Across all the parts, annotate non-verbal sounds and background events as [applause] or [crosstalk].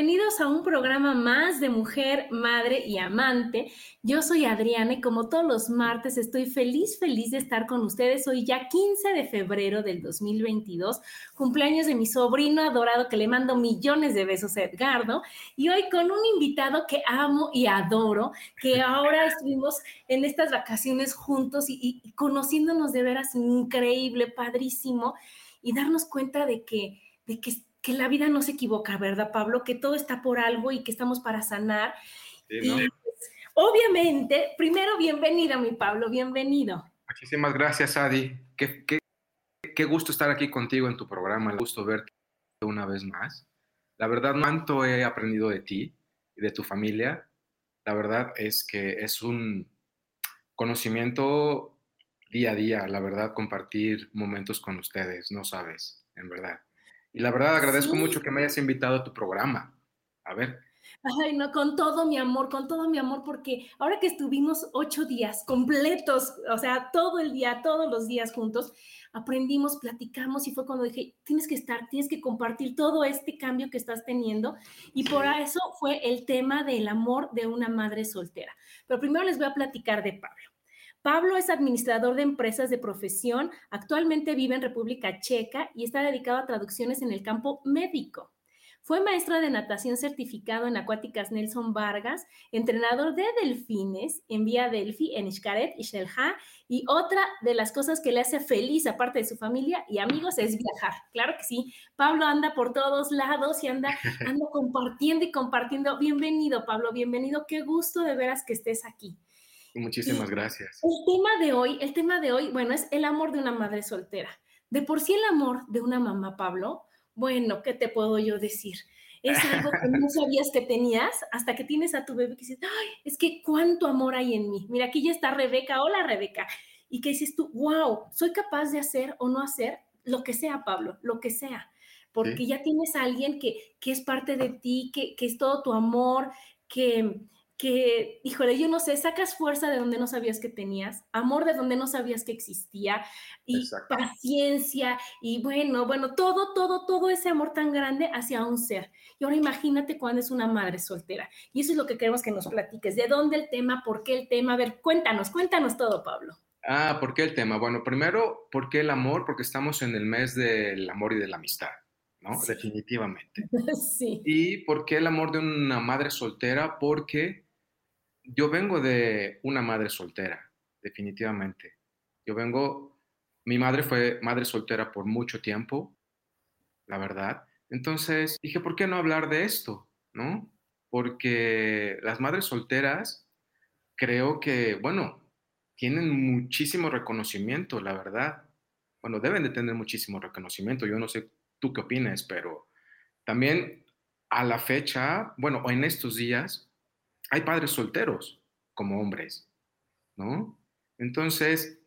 Bienvenidos a un programa más de Mujer, Madre y Amante. Yo soy Adriana y como todos los martes estoy feliz, feliz de estar con ustedes. Hoy ya 15 de febrero del 2022, cumpleaños de mi sobrino adorado que le mando millones de besos a Edgardo y hoy con un invitado que amo y adoro, que [laughs] ahora estuvimos en estas vacaciones juntos y, y conociéndonos de veras increíble, padrísimo y darnos cuenta de que, de que que la vida no se equivoca, ¿verdad, Pablo? Que todo está por algo y que estamos para sanar. y, pues, obviamente, primero, bienvenida, mi Pablo, bienvenido. Muchísimas gracias, Adi. Qué, qué, qué gusto estar aquí contigo en tu programa, el gusto verte una vez más. La verdad, cuánto he aprendido de ti y de tu familia. La verdad es que es un conocimiento día a día, la verdad, compartir momentos con ustedes, no sabes, en verdad. Y la verdad agradezco Sí. mucho que me hayas invitado a tu programa. A ver, Ay, no, con todo mi amor, con todo mi amor, porque ahora que estuvimos ocho días completos, o sea, todo el día, todos los días juntos, aprendimos, platicamos y fue cuando dije, tienes que estar, tienes que compartir todo este cambio que estás teniendo y por eso fue el tema del amor de una madre soltera. Pero primero les voy a platicar de Pablo. Pablo es administrador de empresas de profesión, actualmente vive en República Checa y está dedicado a traducciones en el campo médico. Fue maestro de natación certificado en acuáticas Nelson Vargas, entrenador de delfines en Vía Delphi, en Xcaret y Xelha. Y otra de las cosas que le hace feliz, aparte de su familia y amigos, es viajar. Claro que sí. Pablo anda por todos lados y anda, [laughs] anda compartiendo y compartiendo. Bienvenido, Pablo, bienvenido. Qué gusto de veras que estés aquí. Y muchísimas gracias. el tema de hoy, el tema de hoy, bueno, es el amor de una madre soltera. De por sí el amor de una mamá, Pablo, bueno, ¿qué te puedo yo decir? Es [laughs] algo que no sabías que tenías hasta que tienes a tu bebé que dices, ay, es que cuánto amor hay en mí. Mira, aquí ya está Rebeca, hola Rebeca. Y que dices tú, wow, soy capaz de hacer o no hacer lo que sea, Pablo, lo que sea. Porque Sí, ya tienes a alguien que, que es parte de ti, que, que es todo tu amor, que, que, híjole, yo no sé, sacas fuerza de donde no sabías que tenías, amor de donde no sabías que existía, y exacto. paciencia, y bueno, bueno, todo, todo, todo ese amor tan grande hacia un ser. Y ahora imagínate cuando es una madre soltera. Y eso es lo que queremos que nos platiques. ¿De dónde el tema? ¿Por qué el tema? A ver, cuéntanos, cuéntanos todo, Pablo. Ah, ¿por qué el tema? Bueno, primero, ¿por qué el amor? Porque estamos en el mes del amor y de la amistad, ¿no? Sí, Definitivamente. [laughs] sí, ¿Y por qué el amor de una madre soltera? Porque yo vengo de una madre soltera, definitivamente. Yo vengo, mi madre fue madre soltera por mucho tiempo, la verdad. Entonces dije, ¿por qué no hablar de esto? ¿No? Porque las madres solteras creo que, bueno, tienen muchísimo reconocimiento, la verdad. Bueno, deben de tener muchísimo reconocimiento. Yo no sé tú qué opinas, pero también a la fecha, bueno, en estos días, hay padres solteros como hombres, ¿no? Entonces,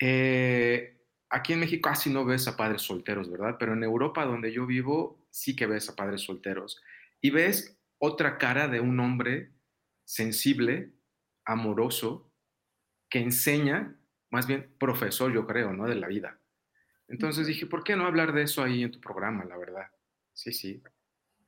eh, aquí en México casi no ves a padres solteros, ¿verdad? Pero en Europa, donde yo vivo, sí que ves a padres solteros. Y ves otra cara de un hombre sensible, amoroso, que enseña, más bien profesor, yo creo, ¿no? De la vida. Entonces dije, ¿por qué no hablar de eso ahí en tu programa, la verdad? Sí, sí.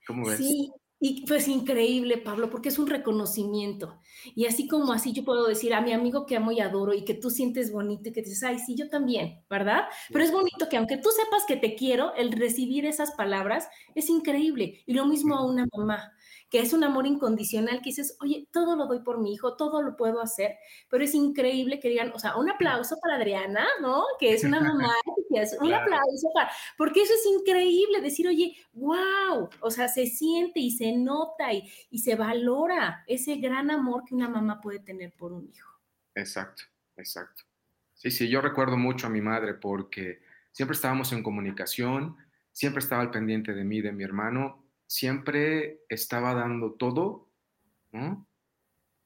¿Cómo ves? sí. Y pues increíble, Pablo, porque es un reconocimiento. Y así como así yo puedo decir a mi amigo que amo y adoro y que tú sientes bonito y que dices, ay, sí, yo también, ¿verdad? Pero es bonito que aunque tú sepas que te quiero, el recibir esas palabras es increíble. Y lo mismo a una mamá que es un amor incondicional, que dices, oye, todo lo doy por mi hijo, todo lo puedo hacer, pero es increíble que digan, o sea, un aplauso para Adriana, ¿no? Que es una [laughs] mamá, que es un aplauso para, porque eso es increíble, decir, oye, wow, o sea, se siente y se nota y, y se valora ese gran amor que una mamá puede tener por un hijo. Exacto, exacto. Sí, sí, yo recuerdo mucho a mi madre porque siempre estábamos en comunicación, siempre estaba al pendiente de mí, de mi hermano, siempre estaba dando todo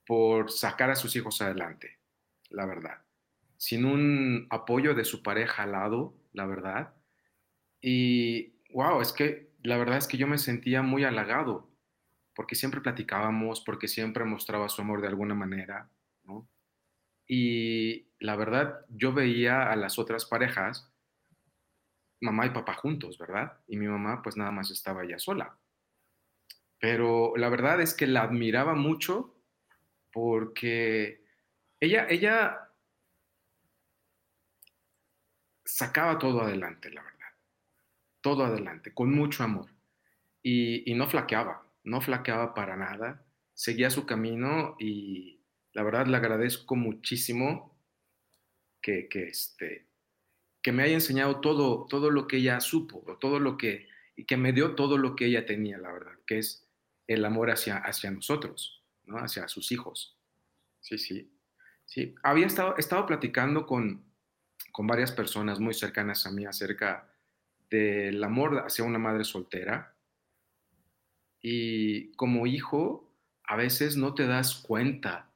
por sacar a sus hijos adelante, la verdad. Sin un apoyo de su pareja al lado, la verdad. Y, wow, es que la verdad es que yo me sentía muy halagado, porque siempre platicábamos, porque siempre mostraba su amor de alguna manera, Y la verdad, yo veía a las otras parejas, mamá y papá juntos, ¿verdad? Y mi mamá pues nada más estaba ella sola. Pero la verdad es que la admiraba mucho porque ella, ella sacaba todo adelante, la verdad. Todo adelante, con mucho amor. Y, no flaqueaba, no flaqueaba para nada. Seguía su camino y la verdad le agradezco muchísimo que, que, este, que me haya enseñado todo, todo lo que ella supo, todo lo que, y que me dio todo lo que ella tenía, la verdad, que es el amor hacia, hacia nosotros, ¿no? hacia sus hijos. Sí, sí. Sí, había estado, estado platicando con, con varias personas muy cercanas a mí acerca del amor hacia una madre soltera. Y como hijo, a veces no te das cuenta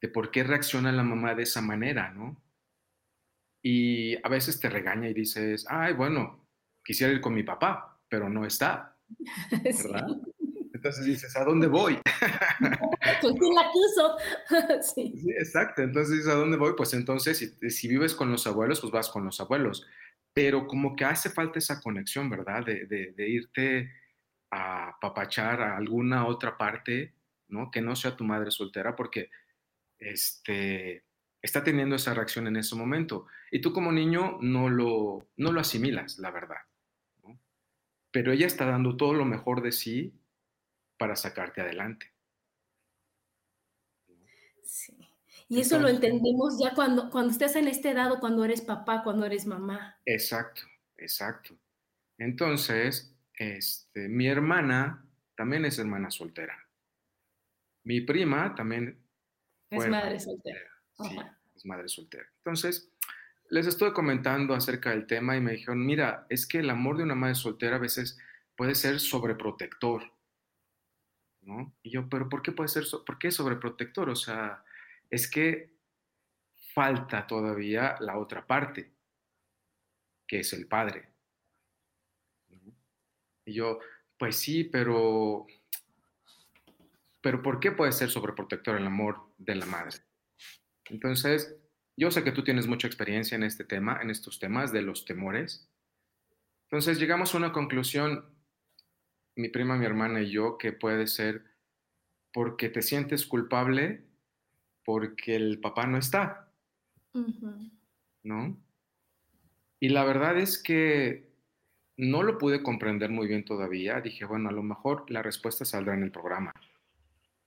de por qué reacciona la mamá de esa manera, ¿no? Y a veces te regaña y dices, ay, bueno, quisiera ir con mi papá, pero no está, [laughs] ¿verdad? Entonces dices, ¿a dónde voy? [laughs] ¿Con quién la quiso? [laughs] sí. exacto. Entonces dices, ¿a dónde voy? Pues entonces, si, vives con los abuelos, pues vas con los abuelos. Pero como que hace falta esa conexión, ¿verdad? De, irte a papachar a alguna otra parte, ¿no? Que no sea tu madre soltera, porque este, está teniendo esa reacción en ese momento. Y tú como niño no lo, no lo asimilas, la verdad. Pero ella está dando todo lo mejor de sí para sacarte adelante. Sí. Y eso lo entendemos ya cuando, cuando estás en este edad cuando eres papá, cuando eres mamá. Exacto, exacto. Entonces, este, mi hermana también es hermana soltera. Mi prima también es madre soltera. Sí, es madre soltera. Entonces, les estoy comentando acerca del tema y me dijeron, mira, es que el amor de una madre soltera a veces puede ser sobreprotector. Y yo, pero ¿por qué puede ser, por qué sobreprotector? O sea, es que falta todavía la otra parte, que es el padre. Y yo, pues sí, pero, pero ¿por qué puede ser sobreprotector el amor de la madre? Entonces, yo sé que tú tienes mucha experiencia en este tema, en estos temas de los temores. Entonces, llegamos a una conclusión mi prima, mi hermana y yo que puede ser porque te sientes culpable porque el papá no está, ¿no? Y la verdad es que no lo pude comprender muy bien todavía. Dije, bueno, a lo mejor la respuesta saldrá en el programa.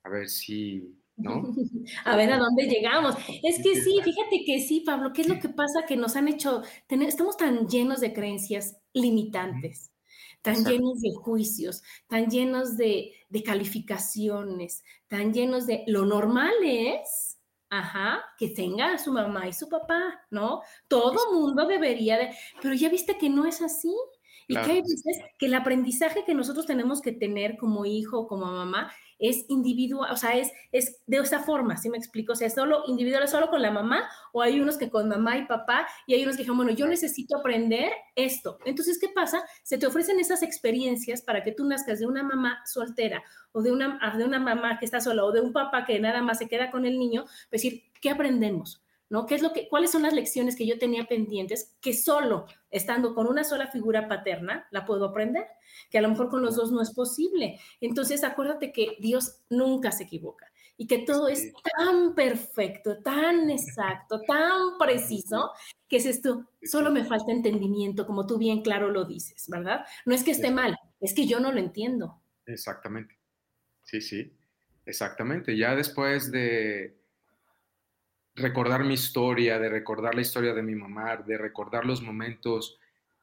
A ver si, ¿no? [laughs] a ver a dónde llegamos. Es que sí, fíjate que sí, Pablo, ¿qué es lo que pasa? Que nos han hecho, estamos tan llenos de creencias limitantes tan llenos de juicios, tan llenos de, calificaciones, tan llenos de lo normal es, ajá, que tenga a su mamá y su papá, ¿no? Todo mundo debería de, pero ya viste que no es así. Y que hay veces que el aprendizaje que nosotros tenemos que tener como hijo, como mamá, es individual, o sea, es, es de esa forma, ¿sí me explico? O sea, es solo individual, solo con la mamá, o hay unos que con mamá y papá, y hay unos que dicen, bueno, yo necesito aprender esto. Entonces, ¿qué pasa? Se te ofrecen esas experiencias para que tú nazcas de una mamá soltera o de una, de una mamá que está sola o de un papá que nada más se queda con el niño, es decir, ¿qué aprendemos? ¿No? ¿Qué es lo que, ¿Cuáles son las lecciones que yo tenía pendientes que solo estando con una sola figura paterna la puedo aprender? Que a lo mejor con los dos no es posible. Entonces, acuérdate que Dios nunca se equivoca y que todo es tan perfecto, tan exacto, tan preciso, que es esto, solo me falta entendimiento, como tú bien claro lo dices, ¿verdad? No es que esté mal, es que yo no lo entiendo. Exactamente. Sí, sí, exactamente. Ya después de recordar mi historia, de recordar la historia de mi mamá, de recordar los momentos,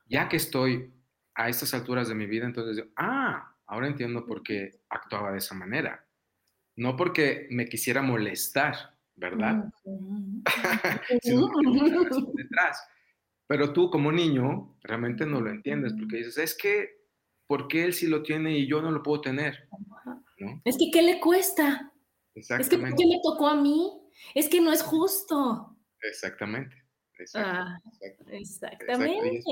ya que estoy a estas alturas de mi vida, entonces, ah, ahora entiendo por qué actuaba de esa manera. No porque me quisiera molestar, ¿verdad? [laughs] detrás. Pero tú como niño realmente no lo entiendes porque dices, es que, ¿por qué él sí lo tiene y yo no lo puedo tener? Es que, ¿qué le cuesta? Es que, ¿por qué me tocó a mí? Es que no es justo. Exactamente. Ah, exactamente.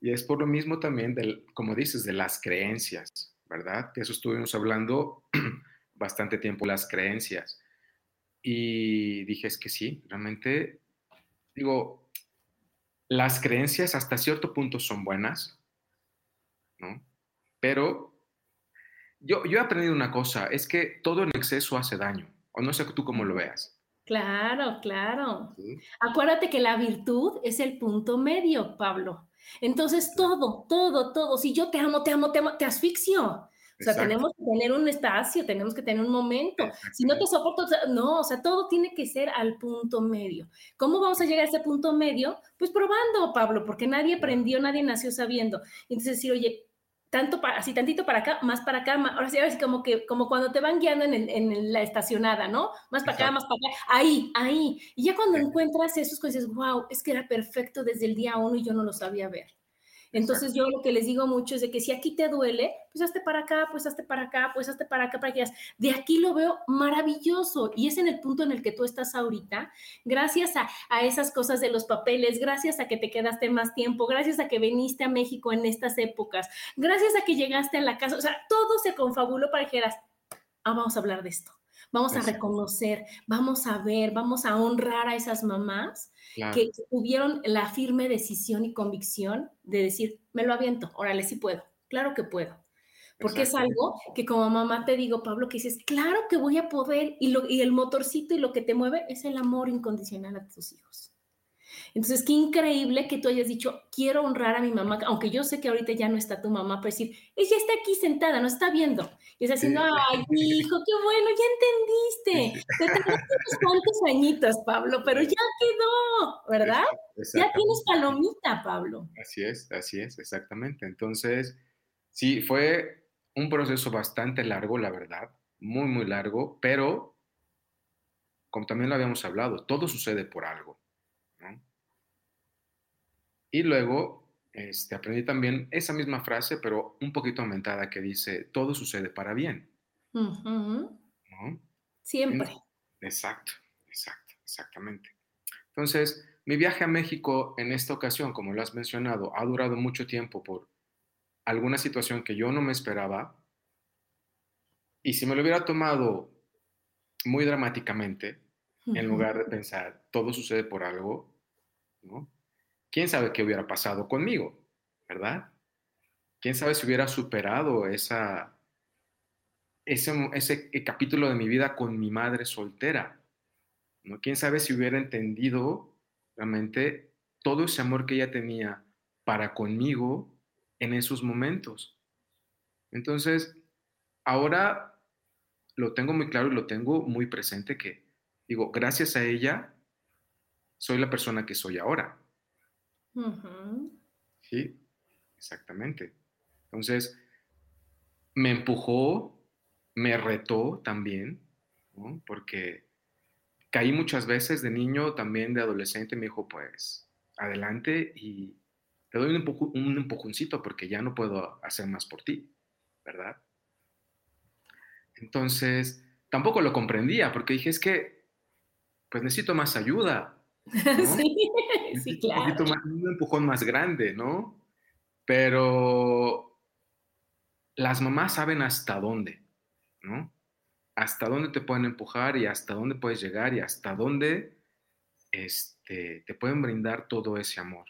Y, es, por lo mismo también, del, como dices, de las creencias, ¿verdad? Que eso estuvimos hablando [clears throat] bastante tiempo, las creencias. Y dije, es que sí, realmente, digo, las creencias hasta cierto punto son buenas, ¿no? Pero yo, yo he aprendido una cosa, es que todo en exceso hace daño, o no sé tú cómo lo veas. Claro, claro. Acuérdate que la virtud es el punto medio, Pablo. Entonces, todo, todo, todo, si yo te amo, te amo, te amo, te asfixio. O sea, tenemos que tener un espacio, tenemos que tener un momento. Si no te soporto, no, o sea, todo tiene que ser al punto medio. ¿Cómo vamos a llegar a ese punto medio? Pues probando, Pablo, porque nadie aprendió, nadie nació sabiendo. Entonces, decir, oye, tanto para, así tantito para acá, más para acá, ahora sí, ahora sí como que, como cuando te van guiando en, en la estacionada, ¿no? Más para acá, más para acá, ahí, ahí. Y ya cuando encuentras esos cosas, wow, es que era perfecto desde el día uno y yo no lo sabía ver. Entonces yo lo que les digo mucho es de que si aquí te duele, pues hazte para acá, pues hazte para acá, pues hazte para acá, para que de aquí lo veo maravilloso y es en el punto en el que tú estás ahorita, gracias a, a, esas cosas de los papeles, gracias a que te quedaste más tiempo, gracias a que viniste a México en estas épocas, gracias a que llegaste a la casa, o sea, todo se confabuló para que dijeras, ah, vamos a hablar de esto. Vamos a reconocer, vamos a ver, vamos a honrar a esas mamás que tuvieron la firme decisión y convicción de decir, me lo aviento, órale, sí puedo, claro que puedo. Porque es algo que como mamá te digo, Pablo, que dices, claro que voy a poder, y, lo, y el motorcito y lo que te mueve es el amor incondicional a tus hijos. Entonces, qué increíble que tú hayas dicho, quiero honrar a mi mamá, aunque yo sé que ahorita ya no está tu mamá, pero decir, ella está aquí sentada, no está viendo. Y está haciendo, ay, hijo, qué bueno, ya entendiste. Te tardaste unos cuantos añitos, Pablo, pero ya quedó, ¿verdad? Ya tienes palomita, Pablo. Así es, así es, exactamente. Entonces, sí, fue un proceso bastante largo, la verdad, muy, muy largo, pero como también lo habíamos hablado, todo sucede por algo. Y luego este, aprendí también esa misma frase, pero un poquito aumentada, que dice, todo sucede para bien. Siempre. Exacto, exacto, exactamente. Entonces, mi viaje a México en esta ocasión, como lo has mencionado, ha durado mucho tiempo por alguna situación que yo no me esperaba. Y si me lo hubiera tomado muy dramáticamente, en lugar de pensar, todo sucede por algo, ¿no? Quién sabe qué hubiera pasado conmigo, ¿verdad? ¿Quién sabe si hubiera superado esa, ese, ese capítulo de mi vida con mi madre soltera? ¿no? ¿Quién sabe si hubiera entendido realmente todo ese amor que ella tenía para conmigo en esos momentos? Entonces, ahora lo tengo muy claro y lo tengo muy presente que, digo, gracias a ella, soy la persona que soy ahora. Sí, exactamente. Entonces, me empujó, me retó también, porque caí muchas veces de niño, también de adolescente, me dijo, pues, adelante y te doy un, un empujoncito porque ya no puedo hacer más por ti, ¿verdad? Entonces, tampoco lo comprendía porque dije, es que, pues necesito más ayuda, [laughs] sí, claro. Un, más, un empujón más grande, ¿no? Pero las mamás saben hasta dónde, ¿no? Hasta dónde te pueden empujar y hasta dónde puedes llegar y hasta dónde este, te pueden brindar todo ese amor.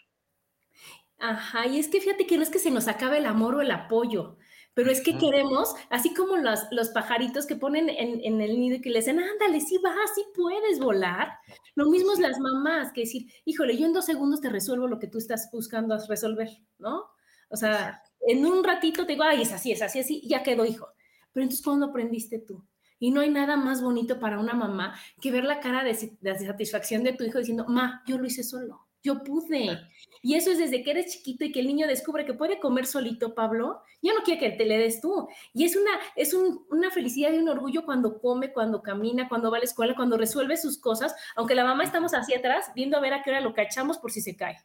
Ajá, y es que fíjate que no es que se nos acabe el amor o el apoyo, pero es que queremos, así como los, los pajaritos que ponen en, el nido y que le dicen, ándale, sí vas, sí puedes volar. Lo mismo es las mamás, que decir, híjole, yo en dos segundos te resuelvo lo que tú estás buscando resolver, ¿no? O sea, en un ratito te digo, ay, es así, es así, así, ya quedó hijo. Pero entonces, ¿cuándo aprendiste tú? Y no hay nada más bonito para una mamá que ver la cara de, de satisfacción de tu hijo diciendo, ma, yo lo hice solo yo pude. Y eso es desde que eres chiquito y que el niño descubre que puede comer solito, Pablo. Yo no quiero que te le des tú. Y es una, es una felicidad y un orgullo cuando come, cuando camina, cuando va a la escuela, cuando resuelve sus cosas, aunque la mamá estamos hacia atrás viendo a ver a qué hora lo cachamos por si se cae.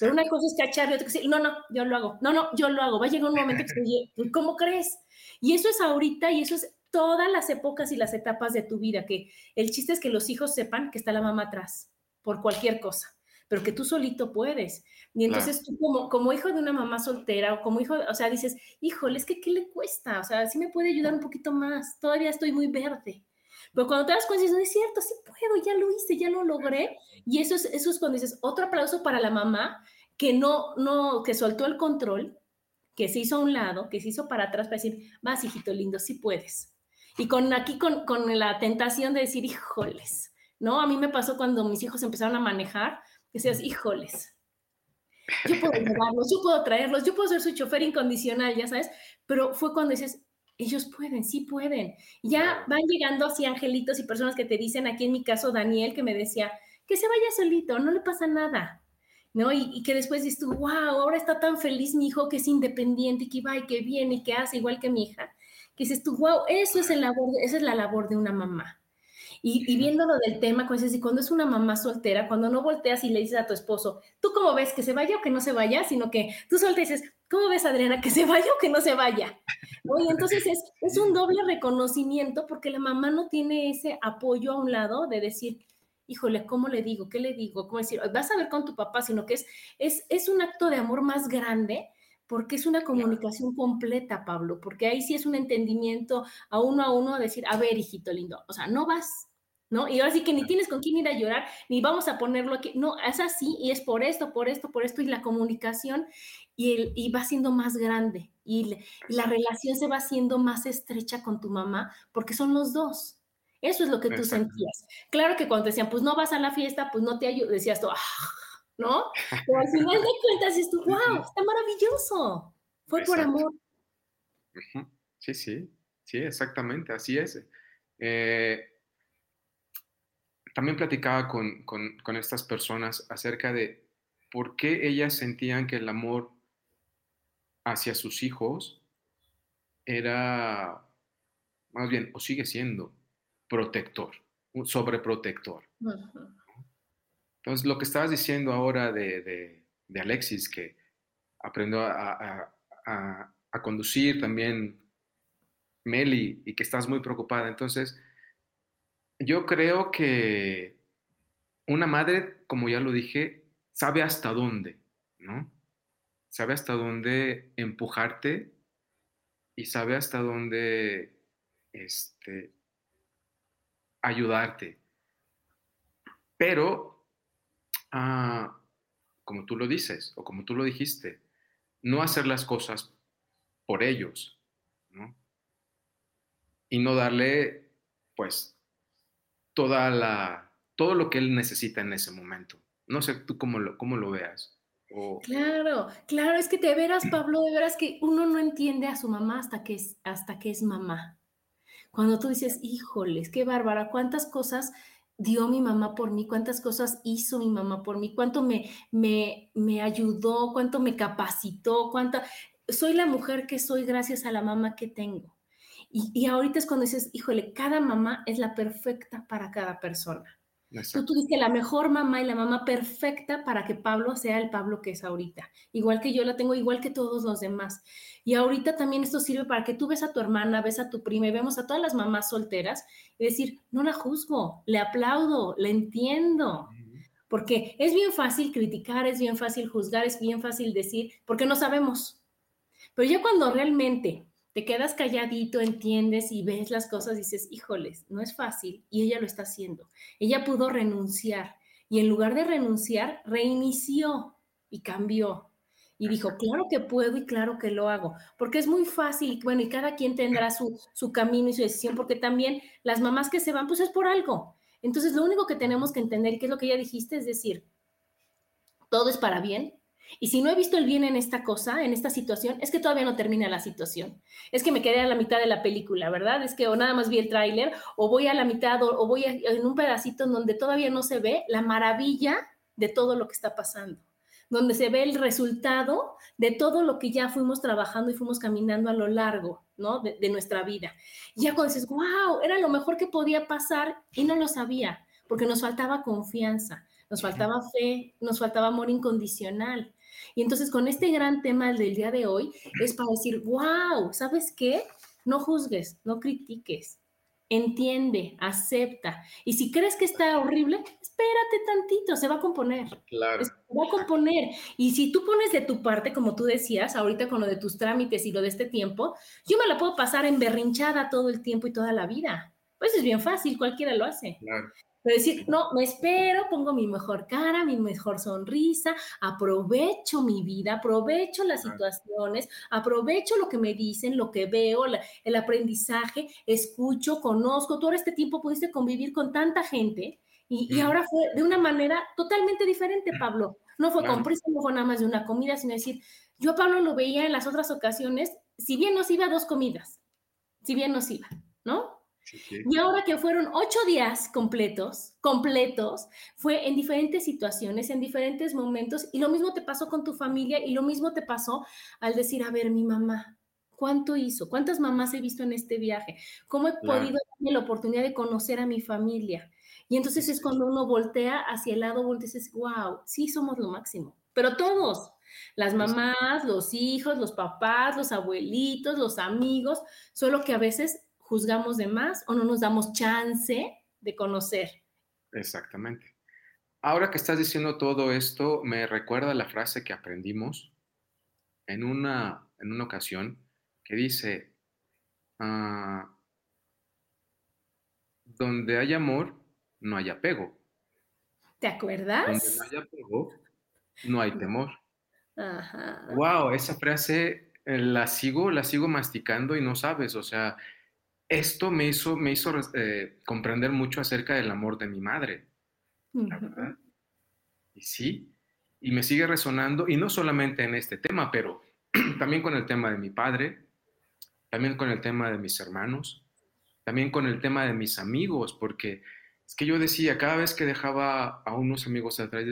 Pero una cosa es cachar y otra cosa es, no, no, yo lo hago. No, no, yo lo hago. Va a llegar un momento que oye, ¿cómo crees? Y eso es ahorita y eso es todas las épocas y las etapas de tu vida, que el chiste es que los hijos sepan que está la mamá atrás por cualquier cosa pero que tú solito puedes. Y entonces tú como, como hijo de una mamá soltera o como hijo, o sea, dices, híjole, es que ¿qué le cuesta? O sea, sí me puede ayudar un poquito más, todavía estoy muy verde. Pero cuando te das cuenta, dices, no es cierto, sí puedo, ya lo hice, ya lo logré. Y eso es, eso es cuando dices, otro aplauso para la mamá que no, no, que soltó el control, que se hizo a un lado, que se hizo para atrás para decir, vas, hijito lindo, sí puedes. Y con aquí con, con la tentación de decir, híjoles, ¿no? A mí me pasó cuando mis hijos empezaron a manejar, decías, híjoles, yo puedo llevarlos, yo puedo traerlos, yo puedo ser su chofer incondicional, ya sabes, pero fue cuando dices, ellos pueden, sí pueden. Ya van llegando así angelitos y personas que te dicen, aquí en mi caso Daniel, que me decía, que se vaya solito, no le pasa nada. ¿No? Y, que después dices tú, wow, ahora está tan feliz mi hijo que es independiente, que va y que viene y que hace igual que mi hija. Que dices tú, wow, eso es el labor, esa es la labor de una mamá. Y, viéndolo del tema, cuando es una mamá soltera, cuando no volteas y le dices a tu esposo, ¿tú cómo ves que se vaya o que no se vaya? Sino que tú solo dices, ¿cómo ves, Adriana, que se vaya o que no se vaya? Oye, entonces es, es un doble reconocimiento porque la mamá no tiene ese apoyo a un lado de decir, híjole, ¿cómo le digo? ¿Qué le digo? ¿Cómo decir? Vas a ver con tu papá, sino que es, es, es un acto de amor más grande porque es una comunicación completa, Pablo, porque ahí sí es un entendimiento a uno a uno, a decir, a ver, hijito lindo, o sea, no vas, ¿no? Y ahora sí que ni tienes con quién ir a llorar, ni vamos a ponerlo aquí. No, es así y es por esto, por esto, por esto, y la comunicación y, el, y va siendo más grande y, la relación se va haciendo más estrecha con tu mamá porque son los dos. Eso es lo que tú sentías. Claro que cuando te decían, pues no vas a la fiesta, pues no te ayudo, decías tú, ah", ¿no? Pero al final de cuentas dices tú, [laughs] wow, está maravilloso. Fue por amor. Sí, sí, sí, exactamente, así es. Eh, también platicaba con, estas personas acerca de por qué ellas sentían que el amor hacia sus hijos era, más bien, o sigue siendo, protector, sobreprotector. Entonces, lo que estabas diciendo ahora de, Alexis, que aprendió a, a, conducir también Meli y que estás muy preocupada. Entonces, yo creo que una madre, como ya lo dije, sabe hasta dónde, ¿no? Sabe hasta dónde empujarte y sabe hasta dónde este, ayudarte. Pero, ah, como tú lo dices o como tú lo dijiste, no hacer las cosas por ellos, ¿no? Y no darle, pues, toda la, todo lo que él necesita en ese momento. No sé tú cómo lo, cómo lo veas. Claro, claro, es que te veras, Pablo, de veras que uno no entiende a su mamá hasta que es, hasta que es mamá. Cuando tú dices, híjoles, qué bárbara, cuántas cosas dio mi mamá por mí, cuántas cosas hizo mi mamá por mí, cuánto me, me, me ayudó, cuánto me capacitó, cuánta... Soy la mujer que soy gracias a la mamá que tengo. Y, ahorita es cuando dices, híjole, cada mamá es la perfecta para cada persona. Tú tuviste la mejor mamá y la mamá perfecta para que Pablo sea el Pablo que es ahorita. Igual que yo la tengo, igual que todos los demás. Y ahorita también esto sirve para que tú ves a tu hermana, ves a tu prima y vemos a todas las mamás solteras y decir, no la juzgo, le aplaudo, le entiendo. Porque es bien fácil criticar, es bien fácil juzgar, es bien fácil decir, porque no sabemos. Pero ya cuando realmente te quedas calladito, entiendes y ves las cosas, dices, híjoles, no es fácil y ella lo está haciendo. Ella pudo renunciar. Y en lugar de renunciar, reinició y cambió. Y dijo, claro que puedo y claro que lo hago, porque es muy fácil, bueno, y cada quien tendrá su, su camino y su decisión, porque también las mamás que se van, pues es por algo. Entonces, lo único que tenemos que entender, que es lo que ya dijiste, es decir, todo es para bien, y si no he visto el bien en esta cosa, en esta situación, es que todavía no termina la situación. Es que me quedé a la mitad de la película, ¿verdad? Es que o nada más vi el tráiler, o voy a la mitad, o, voy en un pedacito en donde todavía no se ve la maravilla de todo lo que está pasando, donde se ve el resultado de todo lo que ya fuimos trabajando y fuimos caminando a lo largo, ¿no? De, de nuestra vida. Y ya cuando dices, wow, era lo mejor que podía pasar y no lo sabía, porque nos faltaba confianza nos faltaba fe, nos faltaba amor incondicional. Y entonces con este gran tema del día de hoy es para decir, wow, ¿sabes qué? No juzgues, no critiques, entiende, acepta. Y si crees que está horrible, espérate tantito, se va a componer. Claro. Se va a componer. Y si tú pones de tu parte, como tú decías, ahorita con lo de tus trámites y lo de este tiempo, yo me la puedo pasar en berrinchada todo el tiempo y toda la vida. Pues es bien fácil, cualquiera lo hace. Claro. Pero decir, no, me espero, pongo mi mejor cara, mi mejor sonrisa, aprovecho mi vida, aprovecho las situaciones, aprovecho lo que me dicen, lo que veo, el aprendizaje, escucho, conozco. Todo este tiempo pudiste convivir con tanta gente y, ahora fue de una manera totalmente diferente, Pablo. No fue con prisa, no fue nada más de una comida, sino decir, yo a Pablo lo veía en las otras ocasiones, si bien nos iba a dos comidas, si bien nos iba, ¿no? Y ahora que fueron ocho días completos, completos, fue en diferentes situaciones, en diferentes momentos, y lo mismo te pasó con tu familia y lo mismo te pasó al decir, a ver, mi mamá, ¿cuánto hizo? ¿Cuántas mamás he visto en este viaje? ¿Cómo he podido darme la oportunidad de conocer a mi familia? Y entonces es cuando uno voltea hacia el lado, voltea y dices, wow, sí somos lo máximo, pero todos, las mamás, los hijos, los papás, los abuelitos, los amigos, solo que a veces juzgamos de más o no nos damos chance de conocer. Exactamente. Ahora que estás diciendo todo esto, me recuerda la frase que aprendimos en una, en una ocasión que dice, ah, donde hay amor, no hay apego. ¿Te acuerdas? Donde no hay apego, no hay temor. Ajá. Wow, esa frase eh, la sigo, la sigo masticando y no sabes, o sea, esto me hizo, me hizo eh, comprender mucho acerca del amor de mi madre, la verdad. Y sí, y me sigue resonando, y no solamente en este tema, pero [clears throat] también con el tema de mi padre, también con el tema de mis hermanos, también con el tema de mis amigos, porque es que yo decía, cada vez que dejaba a unos amigos atrás,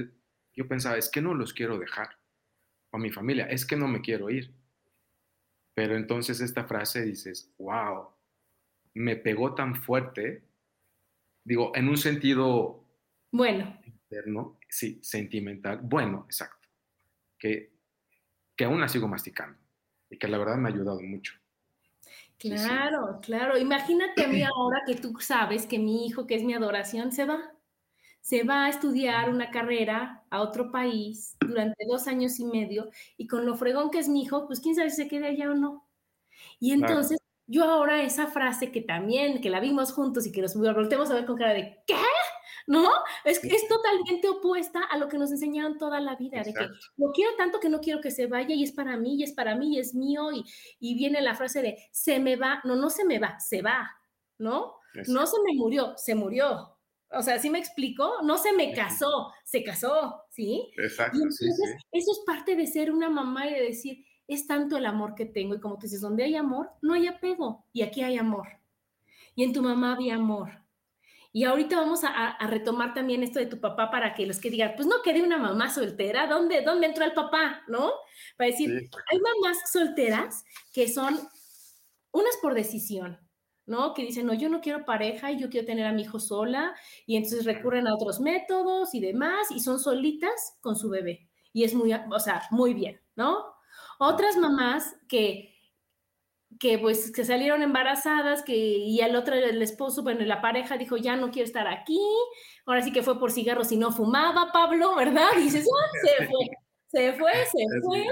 yo pensaba, es que no los quiero dejar, o a mi familia, es que no me quiero ir. Pero entonces esta frase dices, wow, me pegó tan fuerte, digo, en un sentido... Bueno. Interno, sí, sentimental, bueno, exacto, que, que aún la sigo masticando y que la verdad me ha ayudado mucho. Claro, claro. Imagínate a mí [clears throat] ahora que tú sabes que mi hijo, que es mi adoración, se va. Se va a estudiar una carrera a otro país durante dos años y medio y con lo fregón que es mi hijo, pues quién sabe si se queda allá o no. Y entonces yo ahora esa frase que también, que la vimos juntos y que nos volteamos a ver con cara de ¿qué? ¿No? Es, es totalmente opuesta a lo que nos enseñaron toda la vida, de que lo quiero tanto que no quiero que se vaya y es para mí y es para mí y es mío y, y viene la frase de se me va, no, no se me va, se va, ¿no? No se me murió, se murió. O sea, ¿sí me explico? No se me casó, se casó, ¿sí? Exacto, sí, sí. Eso es parte de ser una mamá y de decir, es tanto el amor que tengo y como tú dices, donde hay amor, no hay apego y aquí hay amor. Y en tu mamá había amor. Y ahorita vamos a, retomar también esto de tu papá para que los que digan, pues no quedé una mamá soltera, ¿dónde, dónde entró el papá? ¿No? Para decir, hay mamás solteras que son unas por decisión, ¿no? Que dicen, no, yo no quiero pareja y yo quiero tener a mi hijo sola, y entonces recurren a otros métodos y demás, y son solitas con su bebé. Y es muy, o sea, muy bien, ¿no? Otras mamás que, que pues que salieron embarazadas, que y al otro el esposo, bueno, la pareja dijo, ya no quiero estar aquí, ahora sí que fue por cigarros y no fumaba, Pablo, ¿verdad? Y dices, ah, se [laughs] fue, se fue, se fue.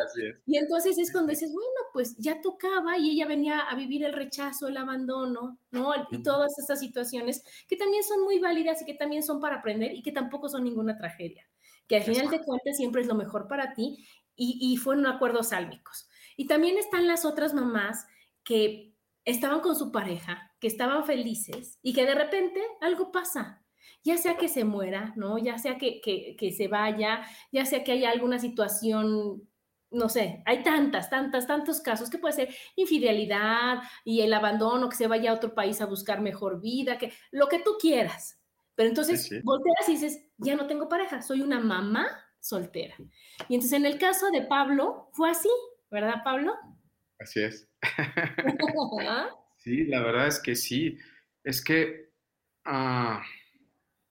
Y entonces es cuando dices, bueno, pues ya tocaba y ella venía a vivir el rechazo, el abandono, ¿no? Y todas estas situaciones que también son muy válidas y que también son para aprender y que tampoco son ninguna tragedia. Que al final de cuentas siempre es lo mejor para ti y, y fueron acuerdos sálmicos. Y también están las otras mamás que estaban con su pareja, que estaban felices y que de repente algo pasa ya sea que se muera, ¿no? Ya sea que, que, se vaya, ya sea que haya alguna situación no sé, hay tantas, tantas, tantos casos que puede ser infidelidad y el abandono, que se vaya a otro país a buscar mejor vida, que lo que tú quieras. Pero entonces volteas y dices, ya no tengo pareja, soy una mamá soltera. Y entonces en el caso de Pablo fue así, ¿verdad, Pablo? Así es. sí, la verdad es que sí. Es que ah,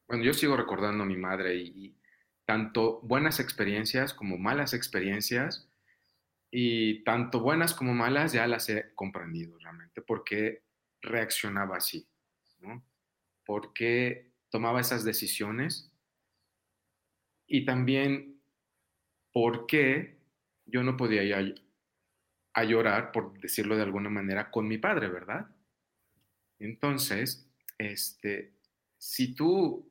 bueno, yo sigo recordando a mi madre y, tanto buenas experiencias como malas experiencias, y tanto buenas como malas ya las he comprendido realmente, por qué reaccionaba así, ¿no? por qué tomaba esas decisiones y también por qué yo no podía ir a, a llorar, por decirlo de alguna manera, con mi padre, ¿verdad? Entonces, este, si tú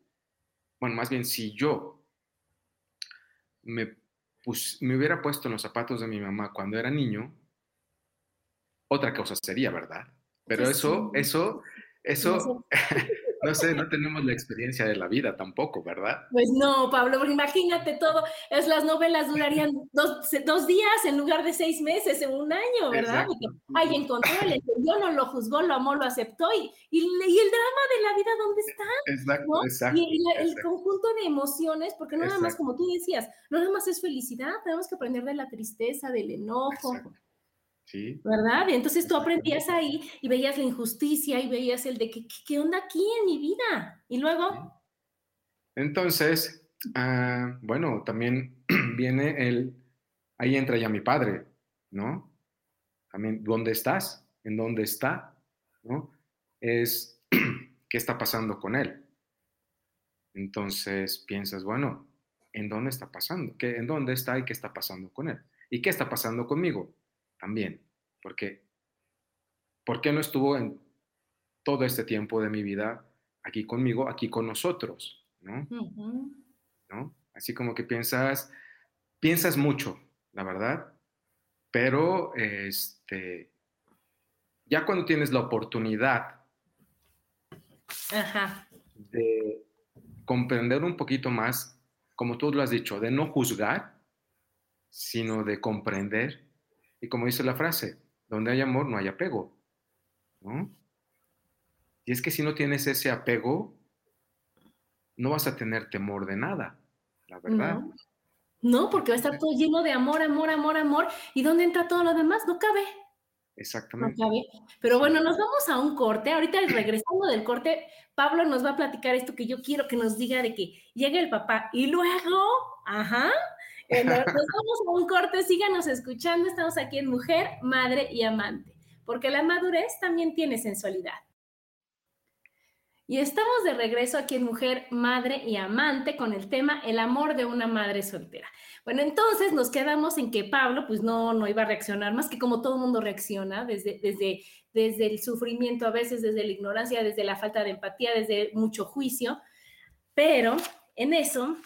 bueno, más bien si yo me, me hubiera puesto en los zapatos de mi mamá cuando era niño, otra cosa sería, ¿verdad? Pero eso, eso, eso, [laughs] no sé, no tenemos la experiencia de la vida tampoco, ¿verdad? Pues no, Pablo, imagínate todo, es, las novelas durarían [laughs] dos, días en lugar de seis meses, en un año, ¿verdad? Ay, encontró, el entendió, no lo juzgó, lo amó, lo aceptó, y, y, el drama de la vida, ¿dónde está? Exacto, exacto. Y, el, conjunto de emociones, porque no nada más, como tú decías, no nada más es felicidad, tenemos que aprender de la tristeza, del enojo. ¿Verdad? Entonces tú aprendías ahí y veías la injusticia y veías el de qué, onda aquí en mi vida. Y luego... Entonces, ah, bueno, también [clears throat] viene el, ahí entra ya mi padre, ¿no? También, ¿dónde estás? ¿En dónde está? ¿No? Es, [clears throat] ¿qué está pasando con él? Entonces piensas, bueno, ¿en dónde está pasando? ¿Qué, ¿En dónde está y qué está pasando con él? ¿Y qué está pasando conmigo? También. Porque, ¿por qué no estuvo en todo este tiempo de mi vida aquí conmigo, aquí con nosotros? ¿no? ¿No? Así como que piensas, piensas mucho, la verdad, pero este, ya cuando tienes la oportunidad de comprender un poquito más, como tú lo has dicho, de no juzgar, sino de comprender y como dice la frase, donde hay amor no hay apego. ¿no? Y es que si no tienes ese apego, no vas a tener temor de nada, la verdad. No. porque va a estar todo lleno de amor, amor, amor, amor. ¿Y dónde entra todo lo demás? No cabe. Exactamente. No cabe. Pero bueno, nos vamos a un corte. Ahorita regresando del corte, Pablo nos va a platicar esto que yo quiero que nos diga de que llegue el papá y luego, ajá, [laughs] nos vamos a un corte, síganos escuchando. Estamos aquí en Mujer, Madre y Amante, porque la madurez también tiene sensualidad. Y estamos de regreso aquí en Mujer, Madre y Amante con el tema El amor de una madre soltera. Bueno, entonces nos quedamos en que Pablo pues no, no iba a reaccionar más que como todo mundo reacciona, desde, desde, desde el sufrimiento, a veces desde la ignorancia, desde la falta de empatía, desde mucho juicio, pero en eso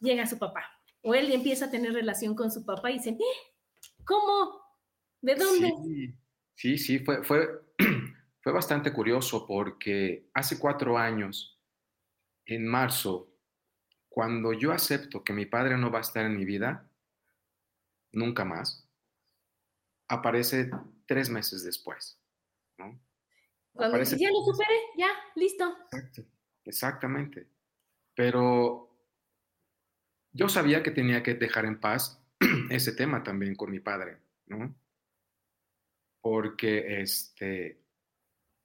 llega su papá. O él empieza a tener relación con su papá y dice, eh, ¿cómo? ¿De dónde? Sí, sí, fue, fue, [clears throat] fue bastante curioso porque hace cuatro años, en marzo, cuando yo acepto que mi padre no va a estar en mi vida, nunca más, aparece tres meses después. ¿no? Cuando ya lo superé, ya, listo. exactamente. Pero yo sabía que tenía que dejar en paz [clears throat] ese tema también con mi padre, ¿no? Porque, este,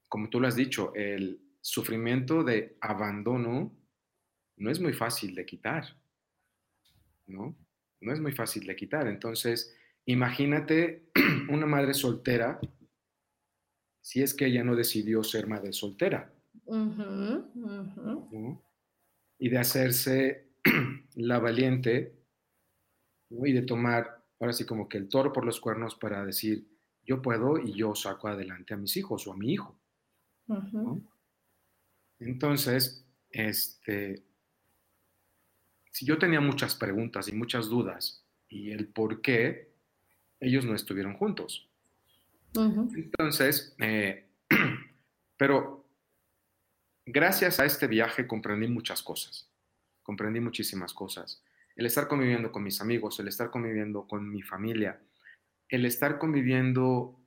como tú lo has dicho, el sufrimiento de abandono no es muy fácil de quitar, ¿no? No es muy fácil de quitar. Entonces, imagínate [clears throat] una madre soltera, si es que ella no decidió ser madre soltera, Y de hacerse [clears throat] la valiente, y de tomar, ahora sí, como que el toro por los cuernos para decir, yo puedo y yo saco adelante a mis hijos o a mi hijo. Entonces, este, si yo tenía muchas preguntas y muchas dudas y el por qué, ellos no estuvieron juntos. Entonces, eh, [clears throat] pero gracias a este viaje comprendí muchas cosas, comprendí muchísimas cosas. El estar conviviendo con mis amigos, el estar conviviendo con mi familia, el estar conviviendo